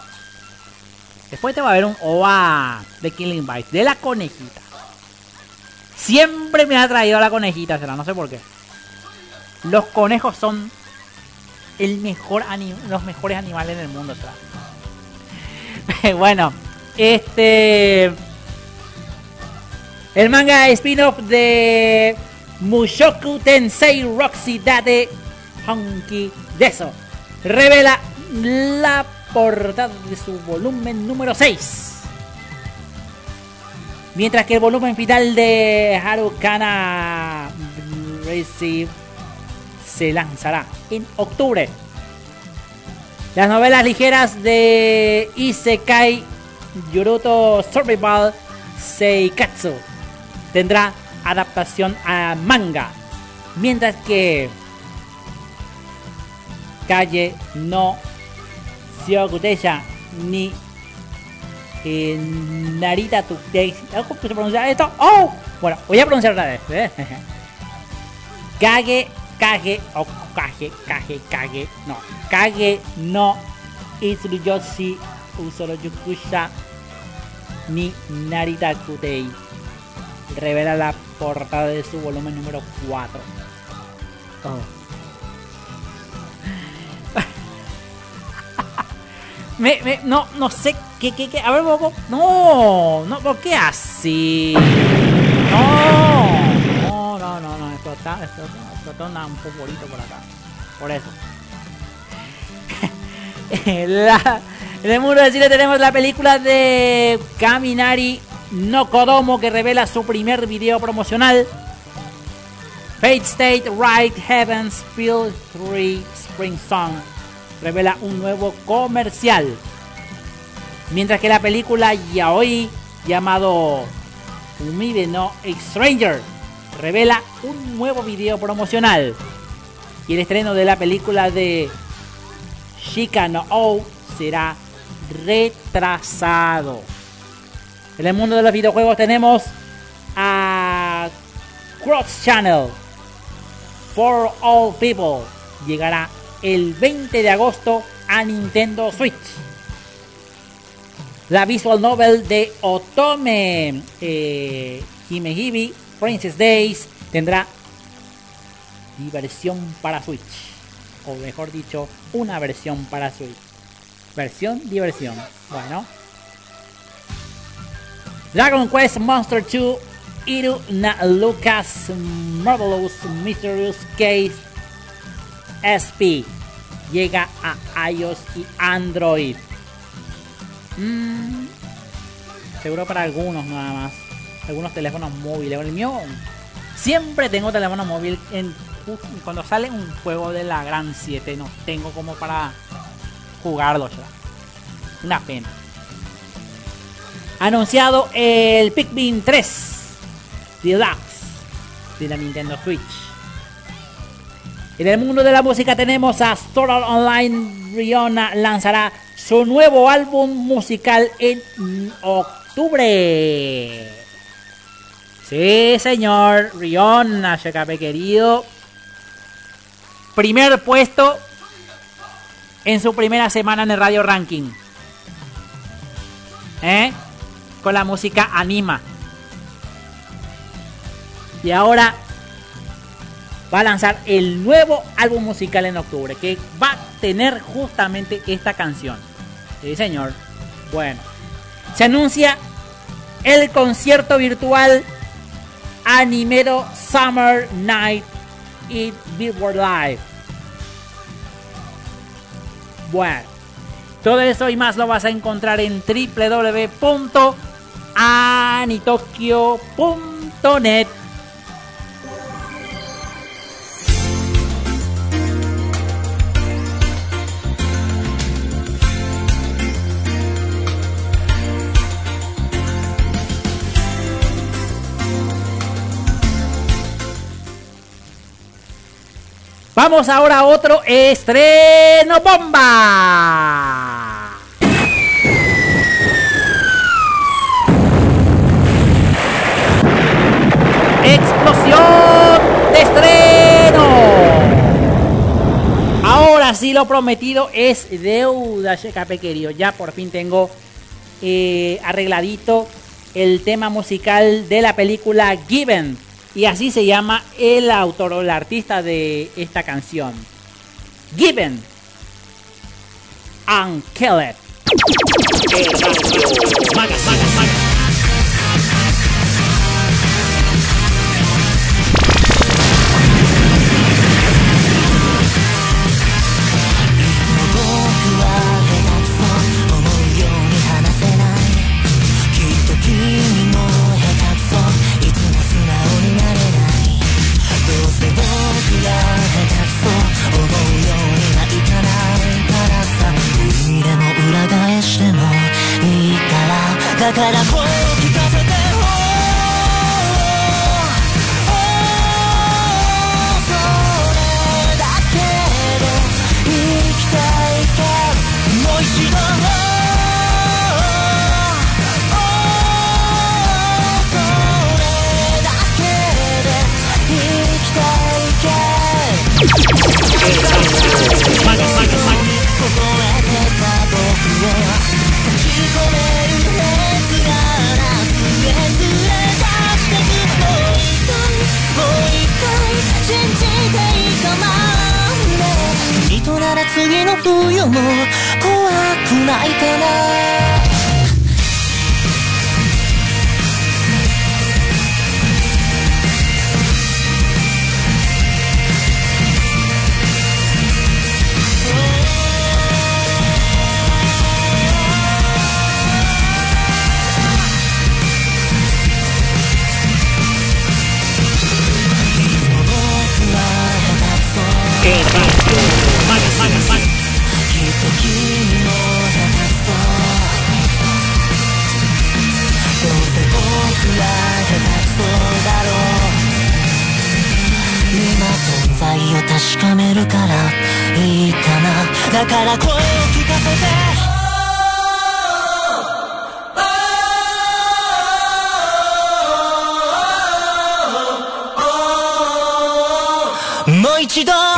Después te va a ver un OVA de Killing Bites, de la conejita. Siempre me ha traído la conejita, será, no sé por qué. Los conejos son el mejor los mejores animales del mundo, bueno, este el manga spin-off de Mushoku Tensei Roxy Date Honky Deso revela la portada de su volumen número 6. Mientras que el volumen final de Harukana Receive se lanzará en octubre. Las novelas ligeras de Isekai Yuruto Survival Seikatsu tendrá adaptación a manga. Mientras que Calle no Syokuteya ni eh, Narita Today. ¿Cómo se pronuncia esto? ¡Oh! Bueno, voy a pronunciar otra vez. ¿eh? Kage, Kage, o Kage, Kage, Kage, no. Kage no Itsuruyoshi Usoro Yukusha ni Narita Today. Revela la portada de su volumen número 4. Oh. Me, me, no, no sé qué, qué, qué. A ver, Bobo. No, no, ¿por qué así? No, no, no, no, no. Esto está, esto, esto está un favorito por acá. Por eso. en el mundo de cine tenemos la película de Kaminari no Kodomo que revela su primer video promocional. Fate State Right Heavens Field 3 Spring Song revela un nuevo comercial. Mientras que la película Yaoi llamado Umide no Stranger revela un nuevo video promocional. Y el estreno de la película de Shika no O será retrasado. En el mundo de los videojuegos tenemos a Cross Channel for All People. Llegará el 20 de agosto a Nintendo Switch. La visual novel de Otome eh, Himehibi Princess Days tendrá diversión para Switch. O mejor dicho, una versión para Switch. Versión, diversión. Bueno. Dragon Quest Monster 2 Iru Lucas Marvelous Mysterious Case SP llega a iOS y Android. Mm, seguro para algunos nada más. Algunos teléfonos móviles. Mío siempre tengo teléfono móvil en cuando sale un juego de la Gran 7 no tengo como para jugarlo ya. Una pena. Anunciado el Pikmin 3 Deluxe de la Nintendo Switch. En el mundo de la música tenemos a Store Online. Rihanna lanzará su nuevo álbum musical en octubre. Sí, señor. Rihanna, Shekape querido. Primer puesto en su primera semana en el radio ranking. ¿Eh? Con la música Anima. Y ahora va a lanzar el nuevo álbum musical en octubre que va a tener justamente esta canción. Sí, señor. Bueno, se anuncia el concierto virtual Animero Summer Night in Billboard Live. Bueno, todo eso y más lo vas a encontrar en www.anitokyo.net. Vamos ahora a otro estreno bomba. Explosión de estreno. Ahora sí lo prometido es deuda, Checape querido. Ya por fin tengo eh, arregladito el tema musical de la película Given y así se llama el autor o el artista de esta canción. Given. And Kill but I ら次の冬も怖くないかな。確かめるからいいかな。だから声を聞かせて。もう一度。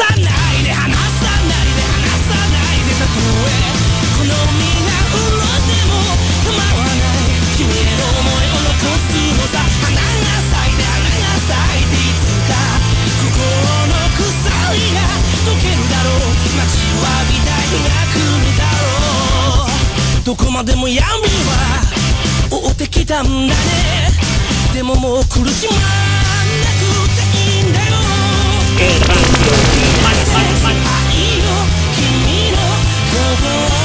闇は追ってきたんだね。でももう苦しまなくていいんだよ。愛よ。君の心。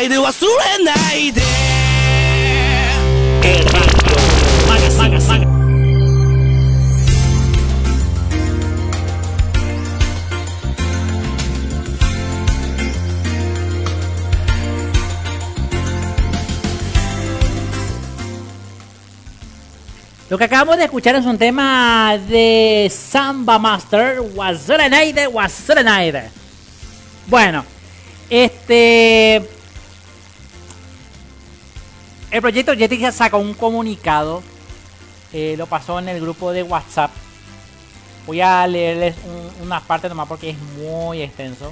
ないで忘れないで Lo que acabamos de escuchar es un tema de Samba Master, Wazurenaide, Wazurenaide. Bueno, este. el proyecto Jetix sacó un comunicado, eh, lo pasó en el grupo de WhatsApp. Voy a leerles un- una parte nomás porque es muy extenso.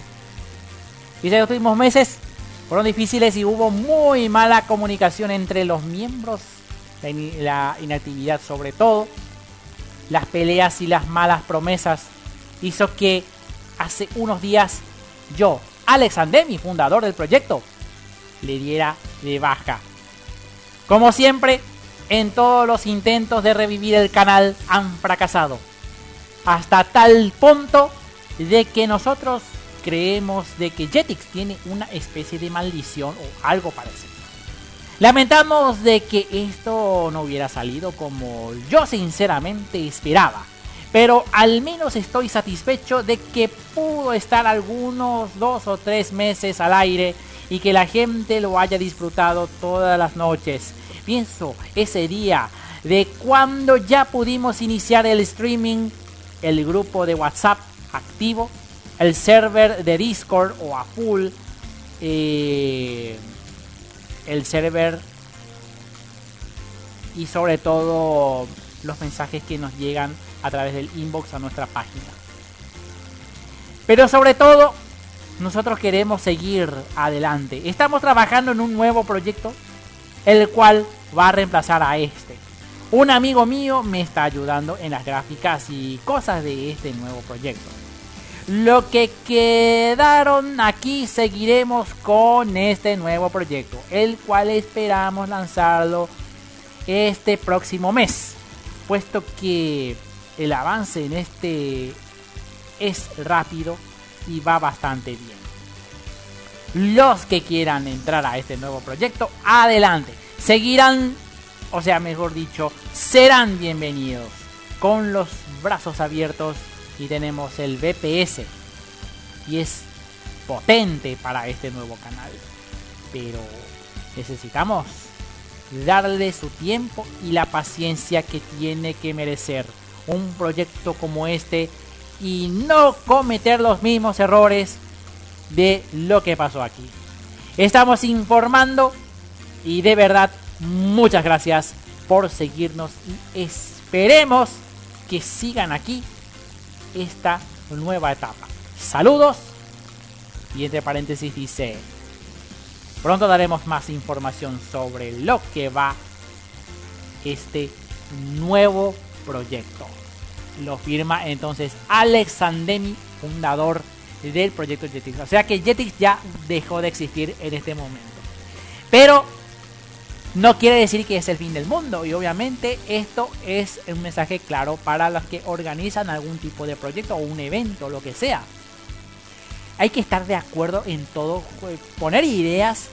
Dice, los últimos meses fueron difíciles y hubo muy mala comunicación entre los miembros, la inactividad sobre todo, las peleas y las malas promesas hizo que hace unos días yo, Alex Andemi, fundador del proyecto, le diera de baja. Como siempre, en todos los intentos de revivir el canal han fracasado. Hasta tal punto de que nosotros creemos de que Jetix tiene una especie de maldición o algo parecido. Lamentamos de que esto no hubiera salido como yo sinceramente esperaba. Pero al menos estoy satisfecho de que pudo estar algunos dos o tres meses al aire y que la gente lo haya disfrutado todas las noches. Pienso ese día de cuando ya pudimos iniciar el streaming, el grupo de WhatsApp activo, el server de Discord o a full, eh, el server y sobre todo los mensajes que nos llegan a través del inbox a nuestra página. Pero sobre todo, nosotros queremos seguir adelante. Estamos trabajando en un nuevo proyecto, el cual va a reemplazar a este. Un amigo mío me está ayudando en las gráficas y cosas de este nuevo proyecto. Lo que quedaron aquí seguiremos con este nuevo proyecto, el cual esperamos lanzarlo este próximo mes, puesto que el avance en este es rápido y va bastante bien. Los que quieran entrar a este nuevo proyecto, adelante. Seguirán, o sea, mejor dicho, serán bienvenidos con los brazos abiertos y tenemos el BPS y es potente para este nuevo canal. Pero necesitamos darle su tiempo y la paciencia que tiene que merecer un proyecto como este y no cometer los mismos errores de lo que pasó aquí. Estamos informando y de verdad muchas gracias por seguirnos y esperemos que sigan aquí esta nueva etapa. Saludos y entre paréntesis dice Pronto daremos más información sobre lo que va este nuevo proyecto. Lo firma entonces Alex Andemi, fundador del proyecto Jetix. O sea que Jetix ya dejó de existir en este momento. Pero no quiere decir que es el fin del mundo. Y obviamente esto es un mensaje claro para los que organizan algún tipo de proyecto o un evento, lo que sea hay que estar de acuerdo en todo, eh, poner ideas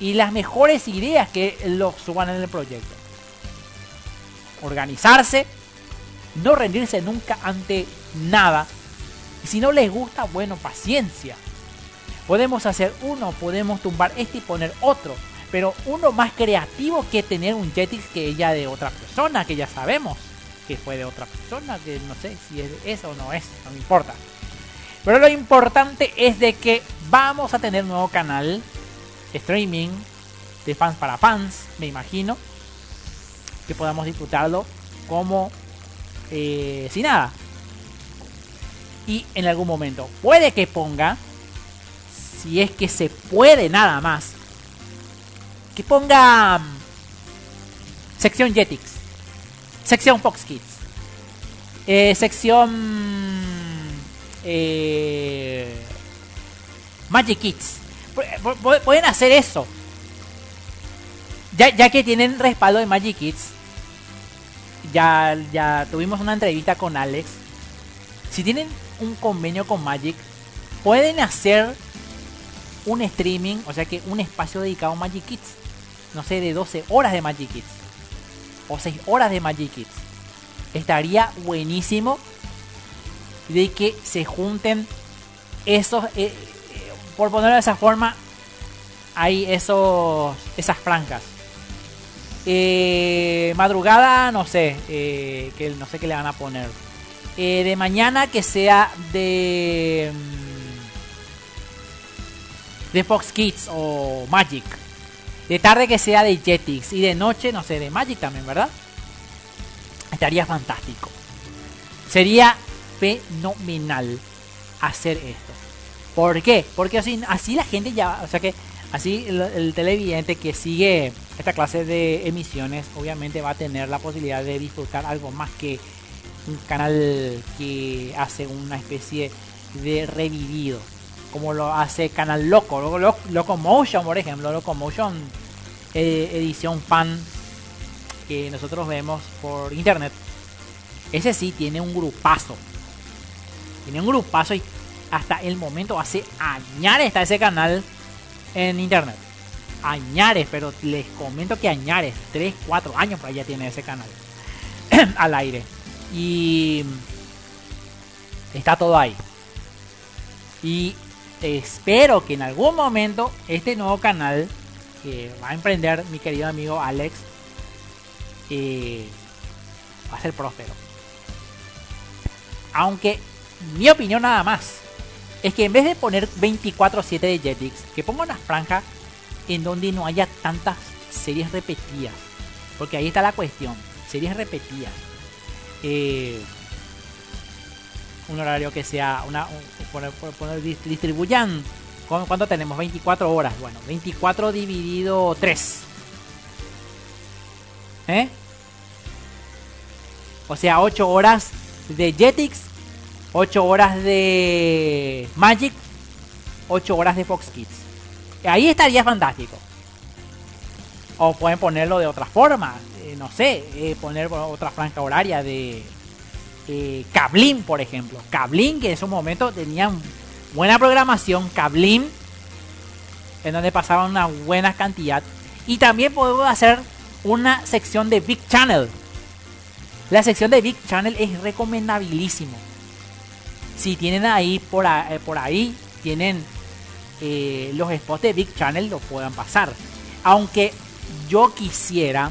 y las mejores ideas que los suban en el proyecto. Organizarse, no rendirse nunca ante nada. Y si no les gusta, bueno, paciencia. Podemos hacer uno, podemos tumbar este y poner otro. Pero uno más creativo que tener un Jetix que ya de otra persona, que ya sabemos que fue de otra persona, que no sé si es o no es, no me importa. Pero lo importante es de que vamos a tener un nuevo canal streaming de fans para fans, me imagino. Que podamos disfrutarlo como eh, sin nada. Y en algún momento puede que ponga, si es que se puede nada más, que ponga mm, sección Jetix, sección Fox Kids, eh, sección eh, Magic Kids. Pu- pu- Pueden hacer eso. Ya, ya que tienen respaldo de Magic Kids. Ya, ya tuvimos una entrevista con Alex. Si tienen un convenio con Magic, pueden hacer un streaming, o sea que un espacio dedicado a Magic Kids. No sé, de 12 horas de Magic Kids. O 6 horas de Magic Kids. Estaría buenísimo de que se junten esos, eh, eh, por ponerlo de esa forma, hay esos, esas franjas. Eh, madrugada, no sé, eh, que no sé qué le van a poner. De mañana que sea de mm, de Fox Kids o Magic. De tarde que sea de Jetix y de noche, no sé, de Magic también, ¿verdad? Estaría fantástico. Sería fenomenal hacer esto. ¿Por qué? Porque así, así la gente ya, o sea que así el, el televidente que sigue esta clase de emisiones obviamente va a tener la posibilidad de disfrutar algo más que un canal que hace una especie de revivido como lo hace Canal Loco, Loco, Loco Locomotion por ejemplo, Locomotion eh, edición fan que nosotros vemos por internet. Ese sí tiene un grupazo. Tiene un grupazo y hasta el momento hace añares está ese canal en internet. Añares, pero les comento que Añares, 3, 4 años por allá tiene ese canal al aire. Y está todo ahí. Y espero que en algún momento este nuevo canal que va a emprender mi querido amigo Alex eh, va a ser próspero. Aunque mi opinión nada más es que en vez de poner 24/7 de Jetix, que ponga una franja en donde no haya tantas series repetidas. Porque ahí está la cuestión, series repetidas. Eh, un horario que sea una un- poner, poner- poner- dis- distribuyan ¿cu- ¿cuánto tenemos? 24 horas. Bueno, 24 dividido 3. ¿Eh? O sea, 8 horas de Jetix, 8 horas de Magic, 8 horas de Fox Kids. Ahí estaría fantástico. O pueden ponerlo de otra forma. eh, no sé, eh, poner otra franja horaria de eh, Cablin, por ejemplo. Cablin, que en esos momentos tenían buena programación. Cablin, en donde pasaban una buena cantidad. Y también podemos hacer una sección de Big Channel. La sección de Big Channel es recomendabilísimo. Si tienen ahí por, a- eh, por ahí, tienen eh, los spots de Big Channel, lo puedan pasar. Aunque yo quisiera,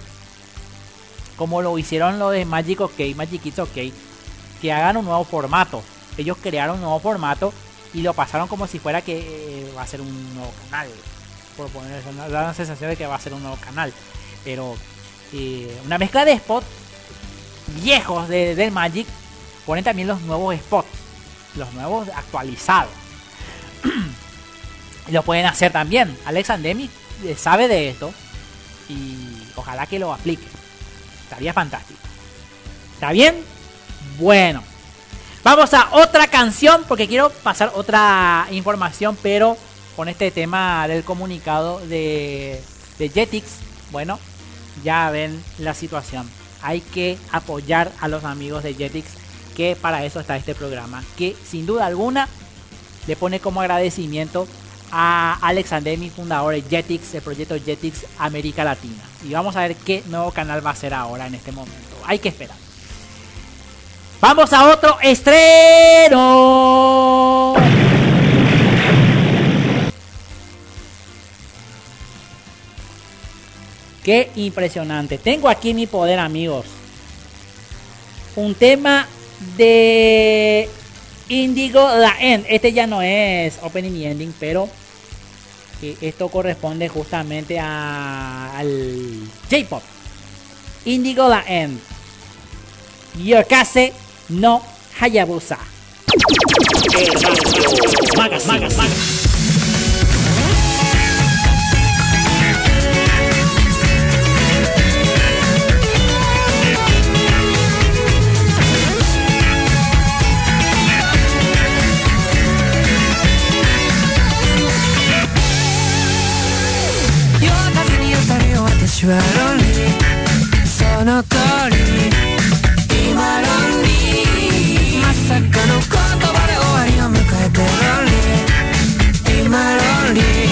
como lo hicieron lo de Magic OK, Magic Kids OK, que hagan un nuevo formato. Ellos crearon un nuevo formato y lo pasaron como si fuera que eh, va a ser un nuevo canal. Por poner eso, da la sensación de que va a ser un nuevo canal. Pero eh, una mezcla de spots viejos de, del Magic ponen también los nuevos spots. Los nuevos actualizados. Lo pueden hacer también. Alex Andemi eh, sabe de esto. Y ojalá que lo aplique. Estaría fantástico. ¿Está bien? Bueno. Vamos a otra canción porque quiero pasar otra información, pero con este tema del comunicado de, Jetix, bueno, ya ven la situación. Hay que apoyar a los amigos de Jetix, que para eso está este programa, que sin duda alguna le pone como agradecimiento a Alex Andemi, fundador de Jetix, el proyecto Jetix América Latina. Y vamos a ver qué nuevo canal va a ser ahora en este momento. Hay que esperar. Vamos a otro estreno. Qué impresionante. Tengo aquí mi poder, amigos. Un tema de Indigo La End. Este ya no es opening y ending, pero esto corresponde justamente a- al J-pop. Indigo La End. Yokase no Hayabusa. Magas, magas, magas. You're lonely. その通りリーまさかの言葉で終わりを迎えてロンリー。今ロンリー。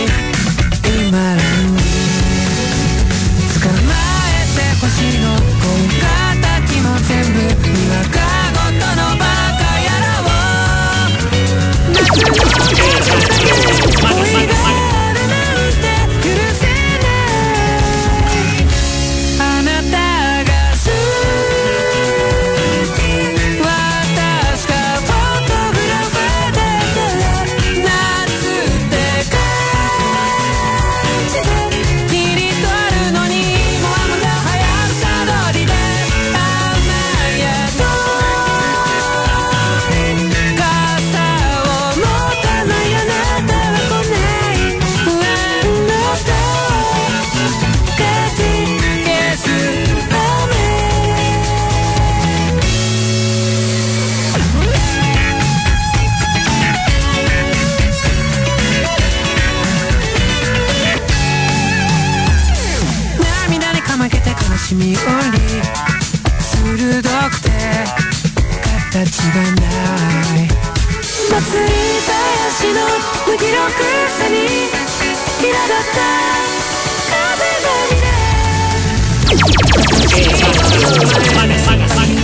ない祭り囃子の無気力さに苛立った風が見て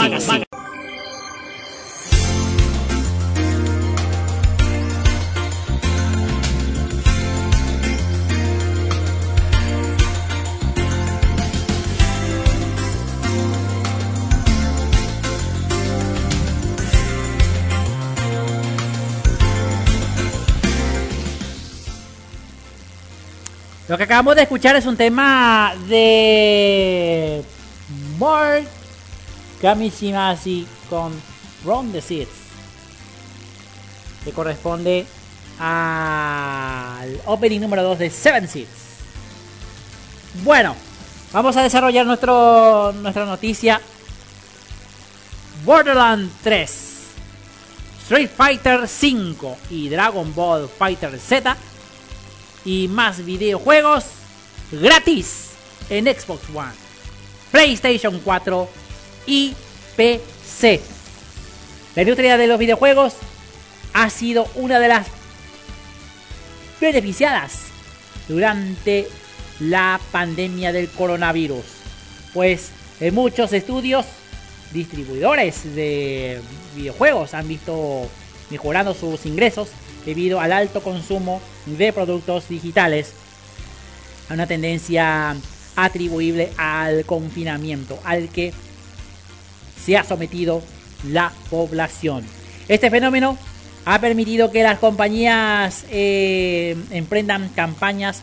Magazine. Lo que acabamos de escuchar es un tema de Mark Kamishimasi con From the Seeds. Que corresponde al opening número 2 de Seven Seeds. Bueno, vamos a desarrollar nuestro, nuestra noticia. Borderlands 3, Street Fighter 5 y Dragon Ball Fighter Z y más videojuegos gratis en Xbox One, PlayStation 4 y PC. La industria de los videojuegos ha sido una de las beneficiadas durante la pandemia del coronavirus, pues en muchos estudios distribuidores de videojuegos han visto mejorando sus ingresos debido al alto consumo de productos digitales, a una tendencia atribuible al confinamiento al que se ha sometido la población. Este fenómeno ha permitido que las compañías eh, emprendan campañas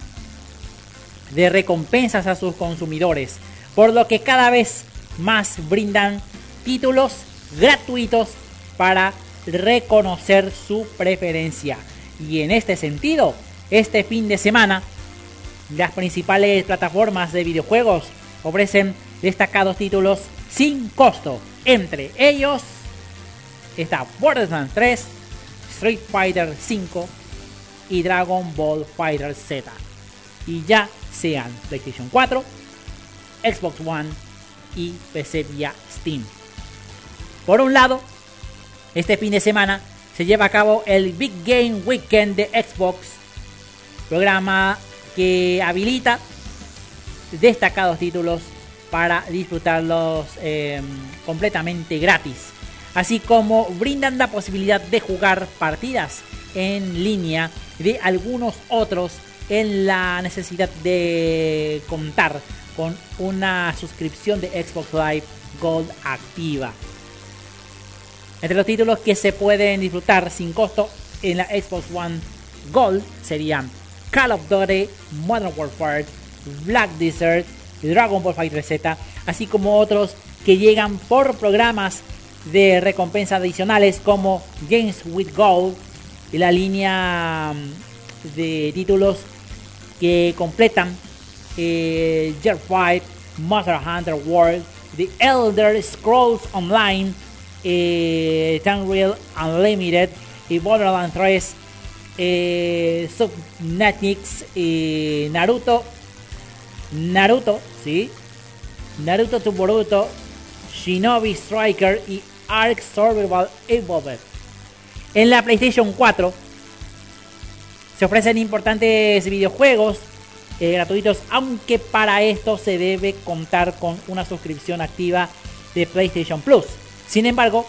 de recompensas a sus consumidores, por lo que cada vez más brindan títulos gratuitos para reconocer su preferencia. Y en este sentido, este fin de semana, las principales plataformas de videojuegos ofrecen destacados títulos sin costo. Entre ellos está Borderlands 3, Street Fighter 5 y Dragon Ball Fighter Z. Y ya sean PlayStation 4, Xbox One y PC vía Steam. Por un lado, este fin de semana se lleva a cabo el Big Game Weekend de Xbox, programa que habilita destacados títulos para disfrutarlos eh, completamente gratis, así como brindan la posibilidad de jugar partidas en línea de algunos otros en la necesidad de contar con una suscripción de Xbox Live Gold activa. Entre los títulos que se pueden disfrutar sin costo en la Xbox One Gold serían Call of Duty, Modern Warfare, Black Desert, Dragon Ball Fighter Z, así como otros que llegan por programas de recompensa adicionales como Games with Gold y la línea mm, de títulos que completan eh, Jet 5, Monster Hunter World, The Elder Scrolls Online, eh, Unlimited y Borderlands 3, eh, Subnautica y Naruto, Naruto, sí, Naruto to Boruto, Shinobi Striker y Ark Survival Evolved. En la PlayStation 4 se ofrecen importantes videojuegos eh, gratuitos, aunque para esto se debe contar con una suscripción activa de PlayStation Plus. Sin embargo,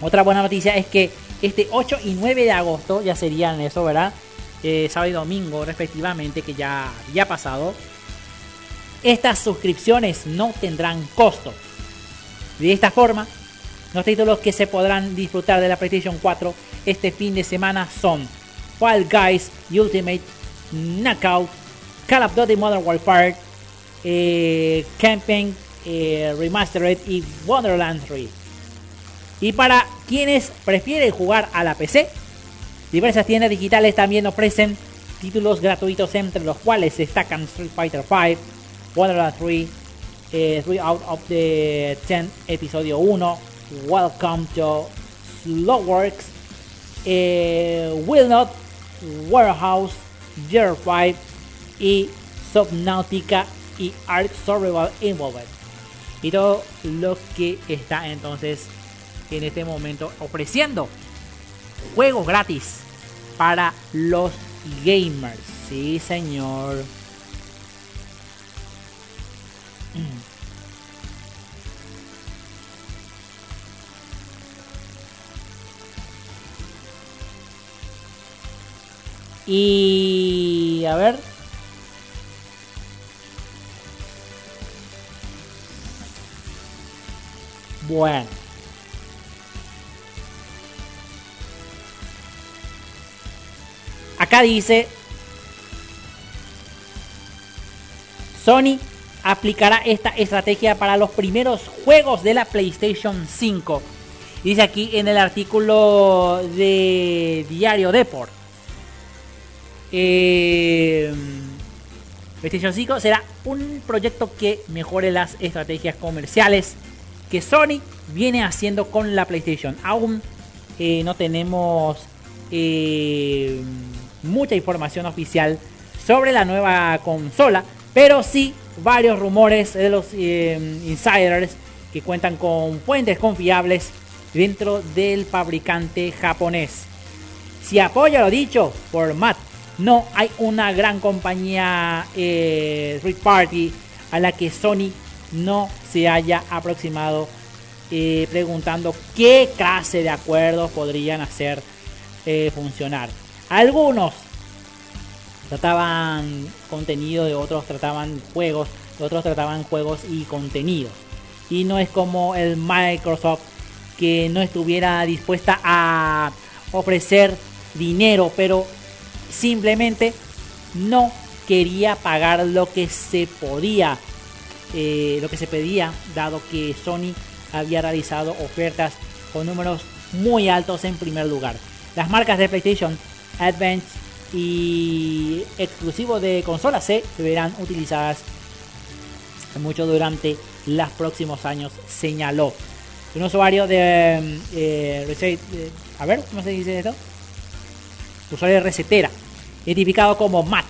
otra buena noticia es que este 8 y 9 de agosto ya serían eso, ¿verdad? Eh, sábado y domingo respectivamente, que ya ha pasado. Estas suscripciones no tendrán costo. De esta forma, los títulos que se podrán disfrutar de la PlayStation 4 este fin de semana son Wild Guys Ultimate Knockout, Call of Duty Modern Warfare, eh, Camping eh, Remastered y Wonderland 3. Y para quienes prefieren jugar a la PC, diversas tiendas digitales también ofrecen títulos gratuitos entre los cuales destacan Street Fighter V, Wonderland 3, eh, 3 Out of the 10 Episodio 1, Welcome to Slowworks, eh, Will Not, Warehouse, Year 5 y Subnautica y Ark Survival Involved. Y todo lo que está entonces en este momento ofreciendo juegos gratis para los gamers. Sí, señor. Y a ver. Bueno. Acá dice Sony aplicará esta estrategia para los primeros juegos de la PlayStation 5. Dice aquí en el artículo de Diario Deport. Eh, PlayStation 5 será un proyecto que mejore las estrategias comerciales que Sony viene haciendo con la PlayStation. Aún eh, no tenemos eh, mucha información oficial sobre la nueva consola, pero sí varios rumores de los eh, insiders que cuentan con fuentes confiables dentro del fabricante japonés. Si apoya lo dicho por Matt, no hay una gran compañía eh, party a la que Sony no se haya aproximado eh, preguntando qué clase de acuerdos podrían hacer eh, funcionar. Algunos trataban contenido, de otros trataban juegos, de otros trataban juegos y contenidos. Y no es como el Microsoft que no estuviera dispuesta a ofrecer dinero, pero simplemente no quería pagar lo que se podía, eh, lo que se pedía, dado que Sony había realizado ofertas con números muy altos en primer lugar. Las marcas de PlayStation, Advance y exclusivo de consola se verán utilizadas mucho durante los próximos años, señaló. Un usuario de eh, Reset- eh, a ver, ¿cómo se dice esto? Usuario de recetera, identificado como Matt.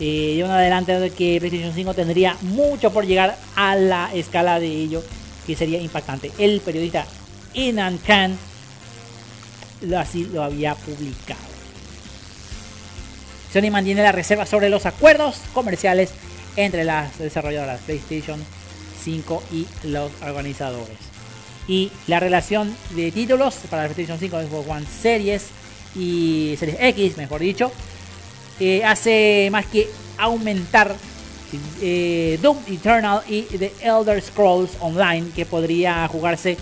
Eh, y un adelante de que PlayStation 5 tendría mucho por llegar a la escala de ello, que sería impactante. El periodista Inan Khan lo, así lo había publicado. Sony mantiene la reserva sobre los acuerdos comerciales entre las desarrolladoras PlayStation 5 y los organizadores. Y la relación de títulos para la PlayStation 5, Xbox One Series y Series X, mejor dicho, eh, hace más que aumentar eh, Doom Eternal y The Elder Scrolls Online, que podría jugarse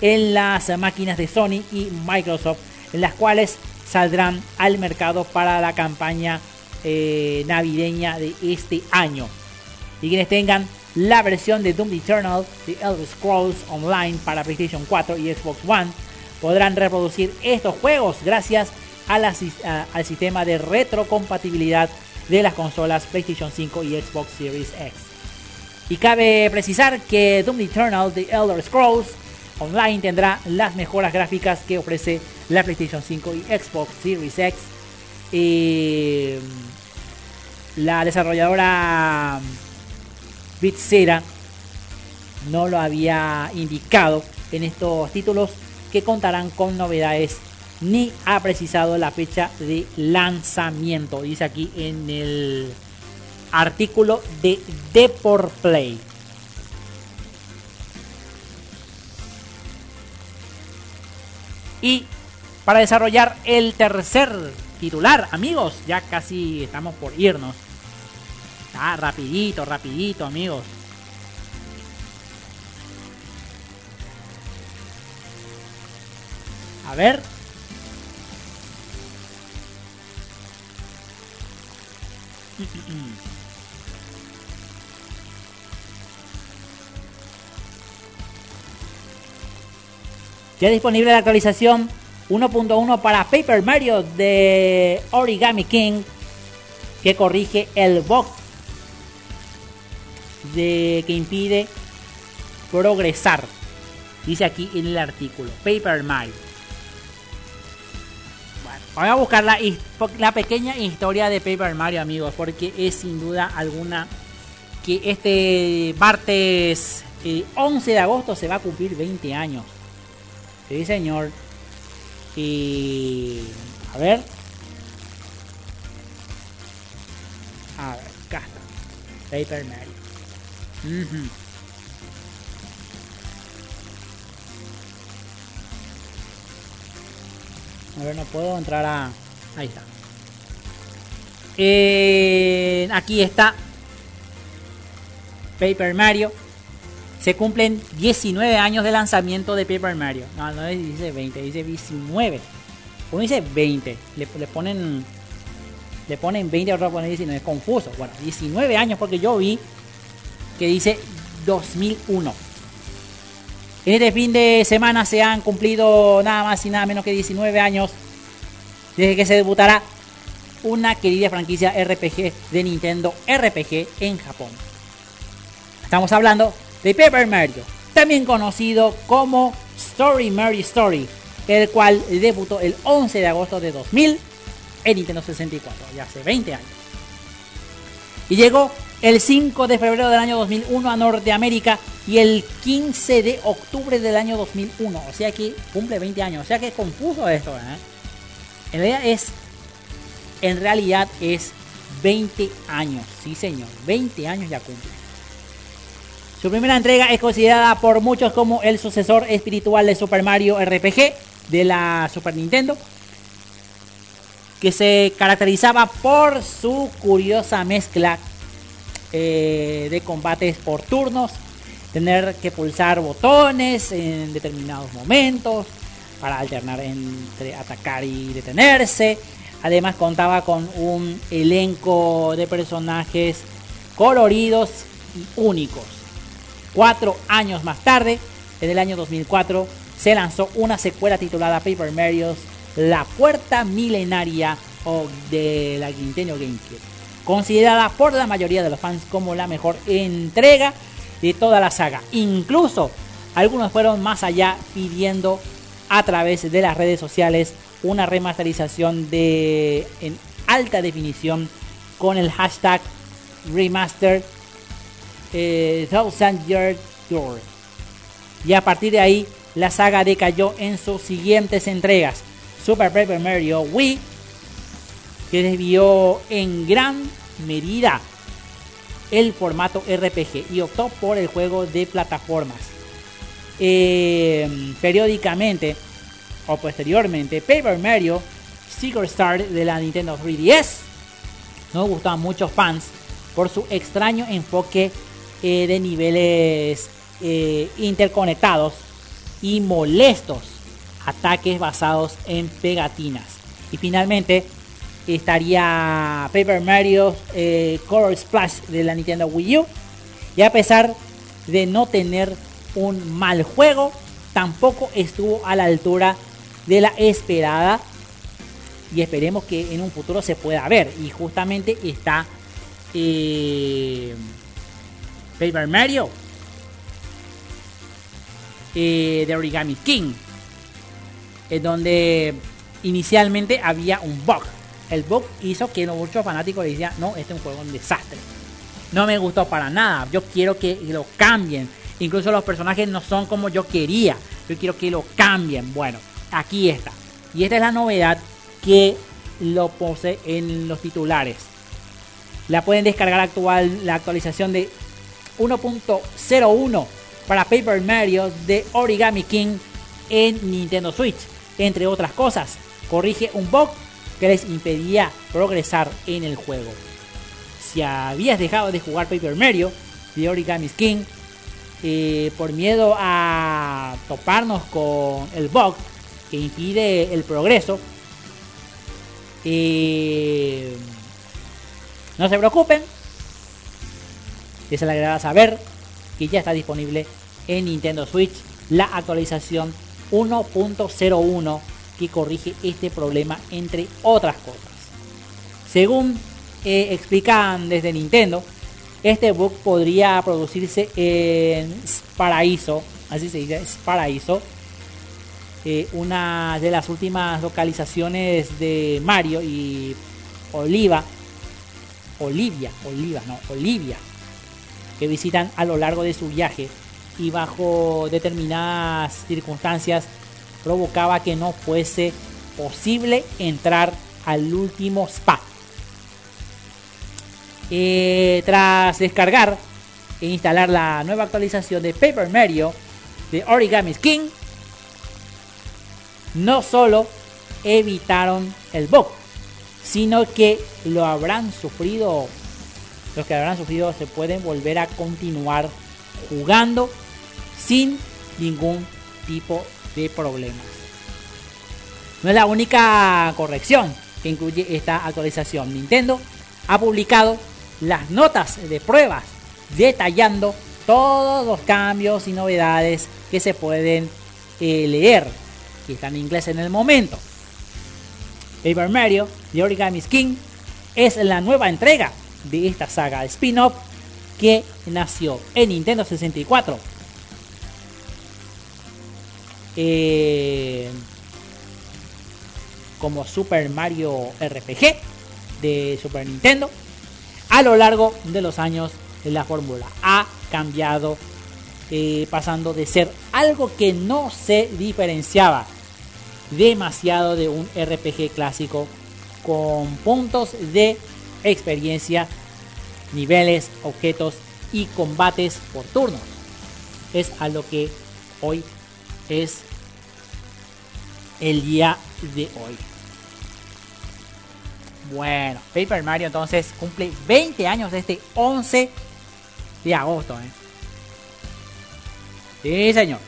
en las máquinas de Sony y Microsoft, en las cuales saldrán al mercado para la campaña eh, navideña de este año. Y quienes tengan la versión de Doom Eternal, The Elder Scrolls Online para PlayStation 4 y Xbox One, podrán reproducir estos juegos gracias al sistema de retrocompatibilidad de las consolas PlayStation 5 y Xbox Series X. Y cabe precisar que Doom Eternal The Elder Scrolls Online tendrá las mejoras gráficas que ofrece la PlayStation 5 y Xbox Series X. Eh, la desarrolladora Bitsera no lo había indicado en estos títulos que contarán con novedades ni ha precisado la fecha de lanzamiento. Dice aquí en el artículo de Deport Play. Y para desarrollar el tercer titular, amigos, ya casi estamos por irnos. Ah, rapidito, rapidito, amigos. A ver. Ya disponible la actualización 1.1 para Paper Mario de Origami King que corrige el bug de que impide progresar. Dice aquí en el artículo Paper Mario. Vamos a buscar la, la pequeña historia de Paper Mario, amigos, porque es sin duda alguna que este martes eh, 11 de agosto se va a cumplir 20 años. Sí, señor. Y. A ver. A ver, acá está. Paper Mario. Ujú. A ver, no puedo entrar a. Ahí está. Eh, aquí está Paper Mario. Se cumplen 19 años de lanzamiento de Paper Mario. No, no dice 20, dice 19. Uno dice 20. Le, le ponen. Le ponen 20, otro pone 19. Es confuso. Bueno, 19 años porque yo vi que dice 2001. En este fin de semana se han cumplido nada más y nada menos que 19 años desde que se debutará una querida franquicia RPG de Nintendo RPG en Japón. Estamos hablando de Paper Mario, también conocido como Story Mario Story, el cual debutó el 11 de agosto de 2000 en Nintendo 64, ya hace 20 años. Y llegó el 5 de febrero del año 2001 a Norteamérica y el 15 de octubre del año 2001. O sea que cumple 20 años. O sea que es confuso esto. ¿eh? En es. En realidad es 20 años. Sí, señor. 20 años ya cumple. Su primera entrega es considerada por muchos como el sucesor espiritual de Super Mario RPG de la Super Nintendo. Que se caracterizaba por su curiosa mezcla eh, de combates por turnos, tener que pulsar botones en determinados momentos para alternar entre atacar y detenerse. Además contaba con un elenco de personajes coloridos y únicos. Cuatro años más tarde, en el año 2004, se lanzó una secuela titulada Paper Mario La Puerta Milenaria de la Nintendo GameCube considerada por la mayoría de los fans como la mejor entrega de toda la saga. Incluso algunos fueron más allá pidiendo a través de las redes sociales una remasterización de en alta definición con el hashtag remaster eh, Thousand Year Door. Y a partir de ahí la saga decayó en sus siguientes entregas. Super Paper Mario Wii que desvió en gran medida el formato RPG y optó por el juego de plataformas. Eh, periódicamente o posteriormente, Paper Mario Secret Star de la Nintendo 3DS nos gustó a muchos fans por su extraño enfoque eh, de niveles eh, interconectados y molestos ataques basados en pegatinas. Y finalmente, estaría Paper Mario eh, Color Splash de la Nintendo Wii U. Y a pesar de no tener un mal juego, tampoco estuvo a la altura de la esperada. Y esperemos que en un futuro se pueda ver. Y justamente está eh, Paper Mario eh, de Origami King. En donde inicialmente había un bug el bug hizo que muchos fanáticos decían, no, este es un juego un desastre. No me gustó para nada. Yo quiero que lo cambien. Incluso los personajes no son como yo quería. Yo quiero que lo cambien. Bueno, aquí está. Y esta es la novedad que lo puse en los titulares. La pueden descargar actual, la actualización de 1.01 para Paper Mario de Origami King en Nintendo Switch. Entre otras cosas, corrige un bug que les impedía progresar en el juego. Si habías dejado de jugar Paper Mario de Origami King eh, por miedo a toparnos con el bug que impide el progreso, eh, no se preocupen, les alegrará saber que ya está disponible en Nintendo Switch la actualización 1.01 que corrige este problema entre otras cosas. Según eh, explican desde Nintendo, este bug podría producirse en Paraíso, así se dice, Paraíso, eh, una de las últimas localizaciones de Mario y Oliva, Olivia, Oliva, no, Olivia, que visitan a lo largo de su viaje y bajo determinadas circunstancias provocaba que no fuese posible entrar al último spa. Eh, tras descargar e instalar la nueva actualización de Paper Mario de Origami King, no solo evitaron el bug, sino que lo habrán sufrido, los que habrán sufrido se pueden volver a continuar jugando sin ningún tipo de problemas. No es la única corrección que incluye esta actualización. Nintendo ha publicado las notas de pruebas detallando todos los cambios y novedades que se pueden eh, leer, que están en inglés en el momento. Paper Mario The Origami King es la nueva entrega de esta saga de spin-off que nació en Nintendo 64. Eh, como Super Mario RPG de Super Nintendo. A lo largo de los años la fórmula ha cambiado eh, pasando de ser algo que no se diferenciaba demasiado de un RPG clásico con puntos de experiencia, niveles, objetos y combates por turnos. Es a lo que hoy es el día de hoy. Bueno, Paper Mario entonces cumple 20 años este 11 de agosto. ¿eh? Sí, señor.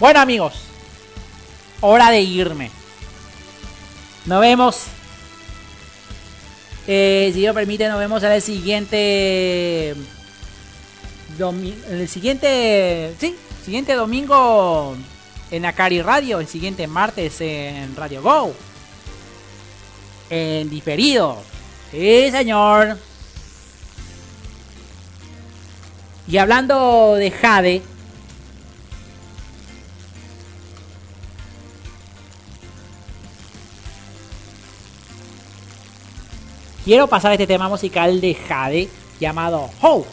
Bueno amigos, hora de irme. Nos vemos. Eh, si Dios permite, nos vemos en el siguiente. El siguiente. Sí, siguiente domingo en Akari Radio. El siguiente martes en Radio Go. En diferido. Sí, señor. Y hablando de Jade. Quiero pasar este tema musical de Jade llamado How.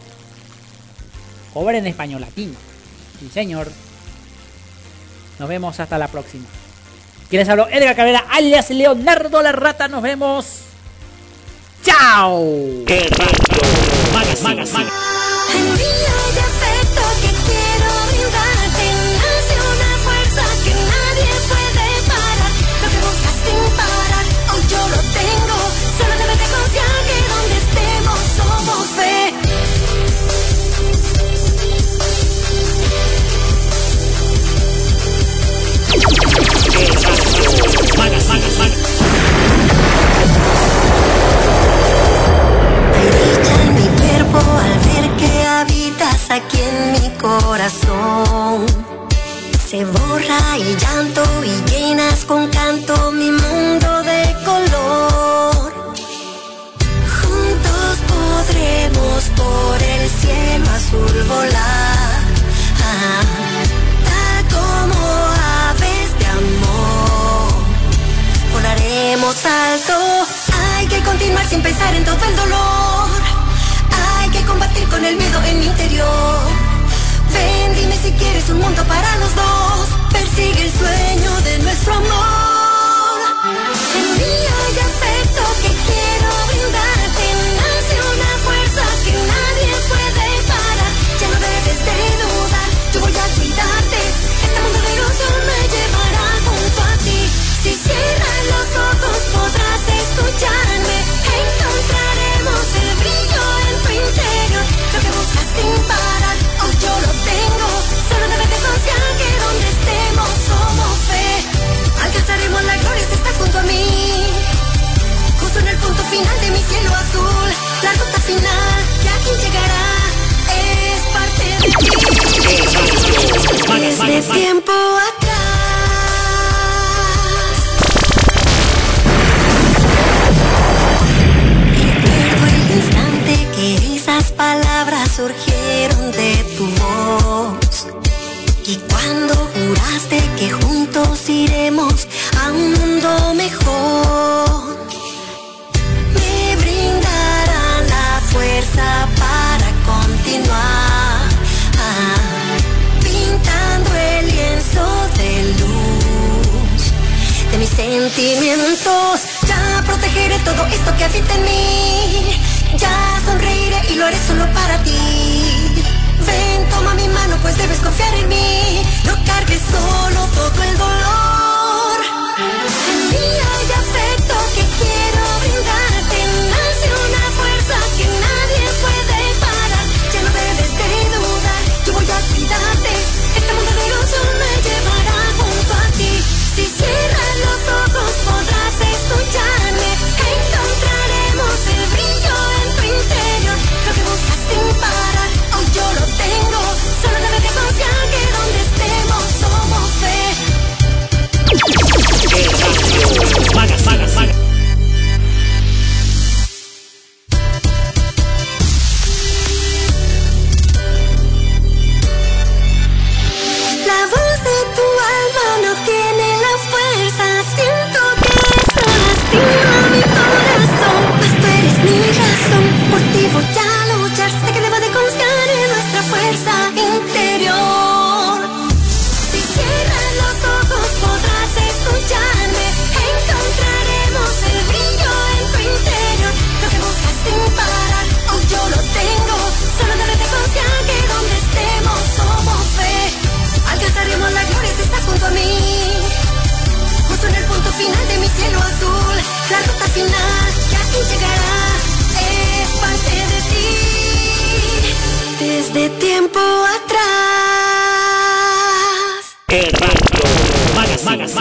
Cover en español latino. Sí, señor. Nos vemos hasta la próxima. Quienes habló Edgar Cabrera, alias Leonardo la Rata. Nos vemos. ¡Chao! Envío de afecto que quiero brindarte Nace una fuerza que nadie puede con canto mi mundo de color. Juntos podremos por el cielo azul volar. Tal como aves de amor volaremos alto. Hay que continuar sin pensar en todo el dolor. Hay que combatir con el miedo en mi interior. Ven, dime si quieres un mundo para los dos. Persigue el sueño de nuestro amor. Envío de afecto que quiero brindarte. Nace una fuerza que nadie puede parar. Ya no debes de dudar, yo voy a cuidarte. Este mundo de ilusión me llevará junto a ti. Si cierras los ojos podrás escucharme. Final de mi cielo azul. La ruta final que aquí llegará es parte de ti. Desde tiempo atrás. Sentimientos. Ya protegeré todo esto que habita en mí. Ya sonreiré y lo haré solo para ti. Ven, toma mi mano, pues debes confiar en mí. No cargues solo todo el dolor.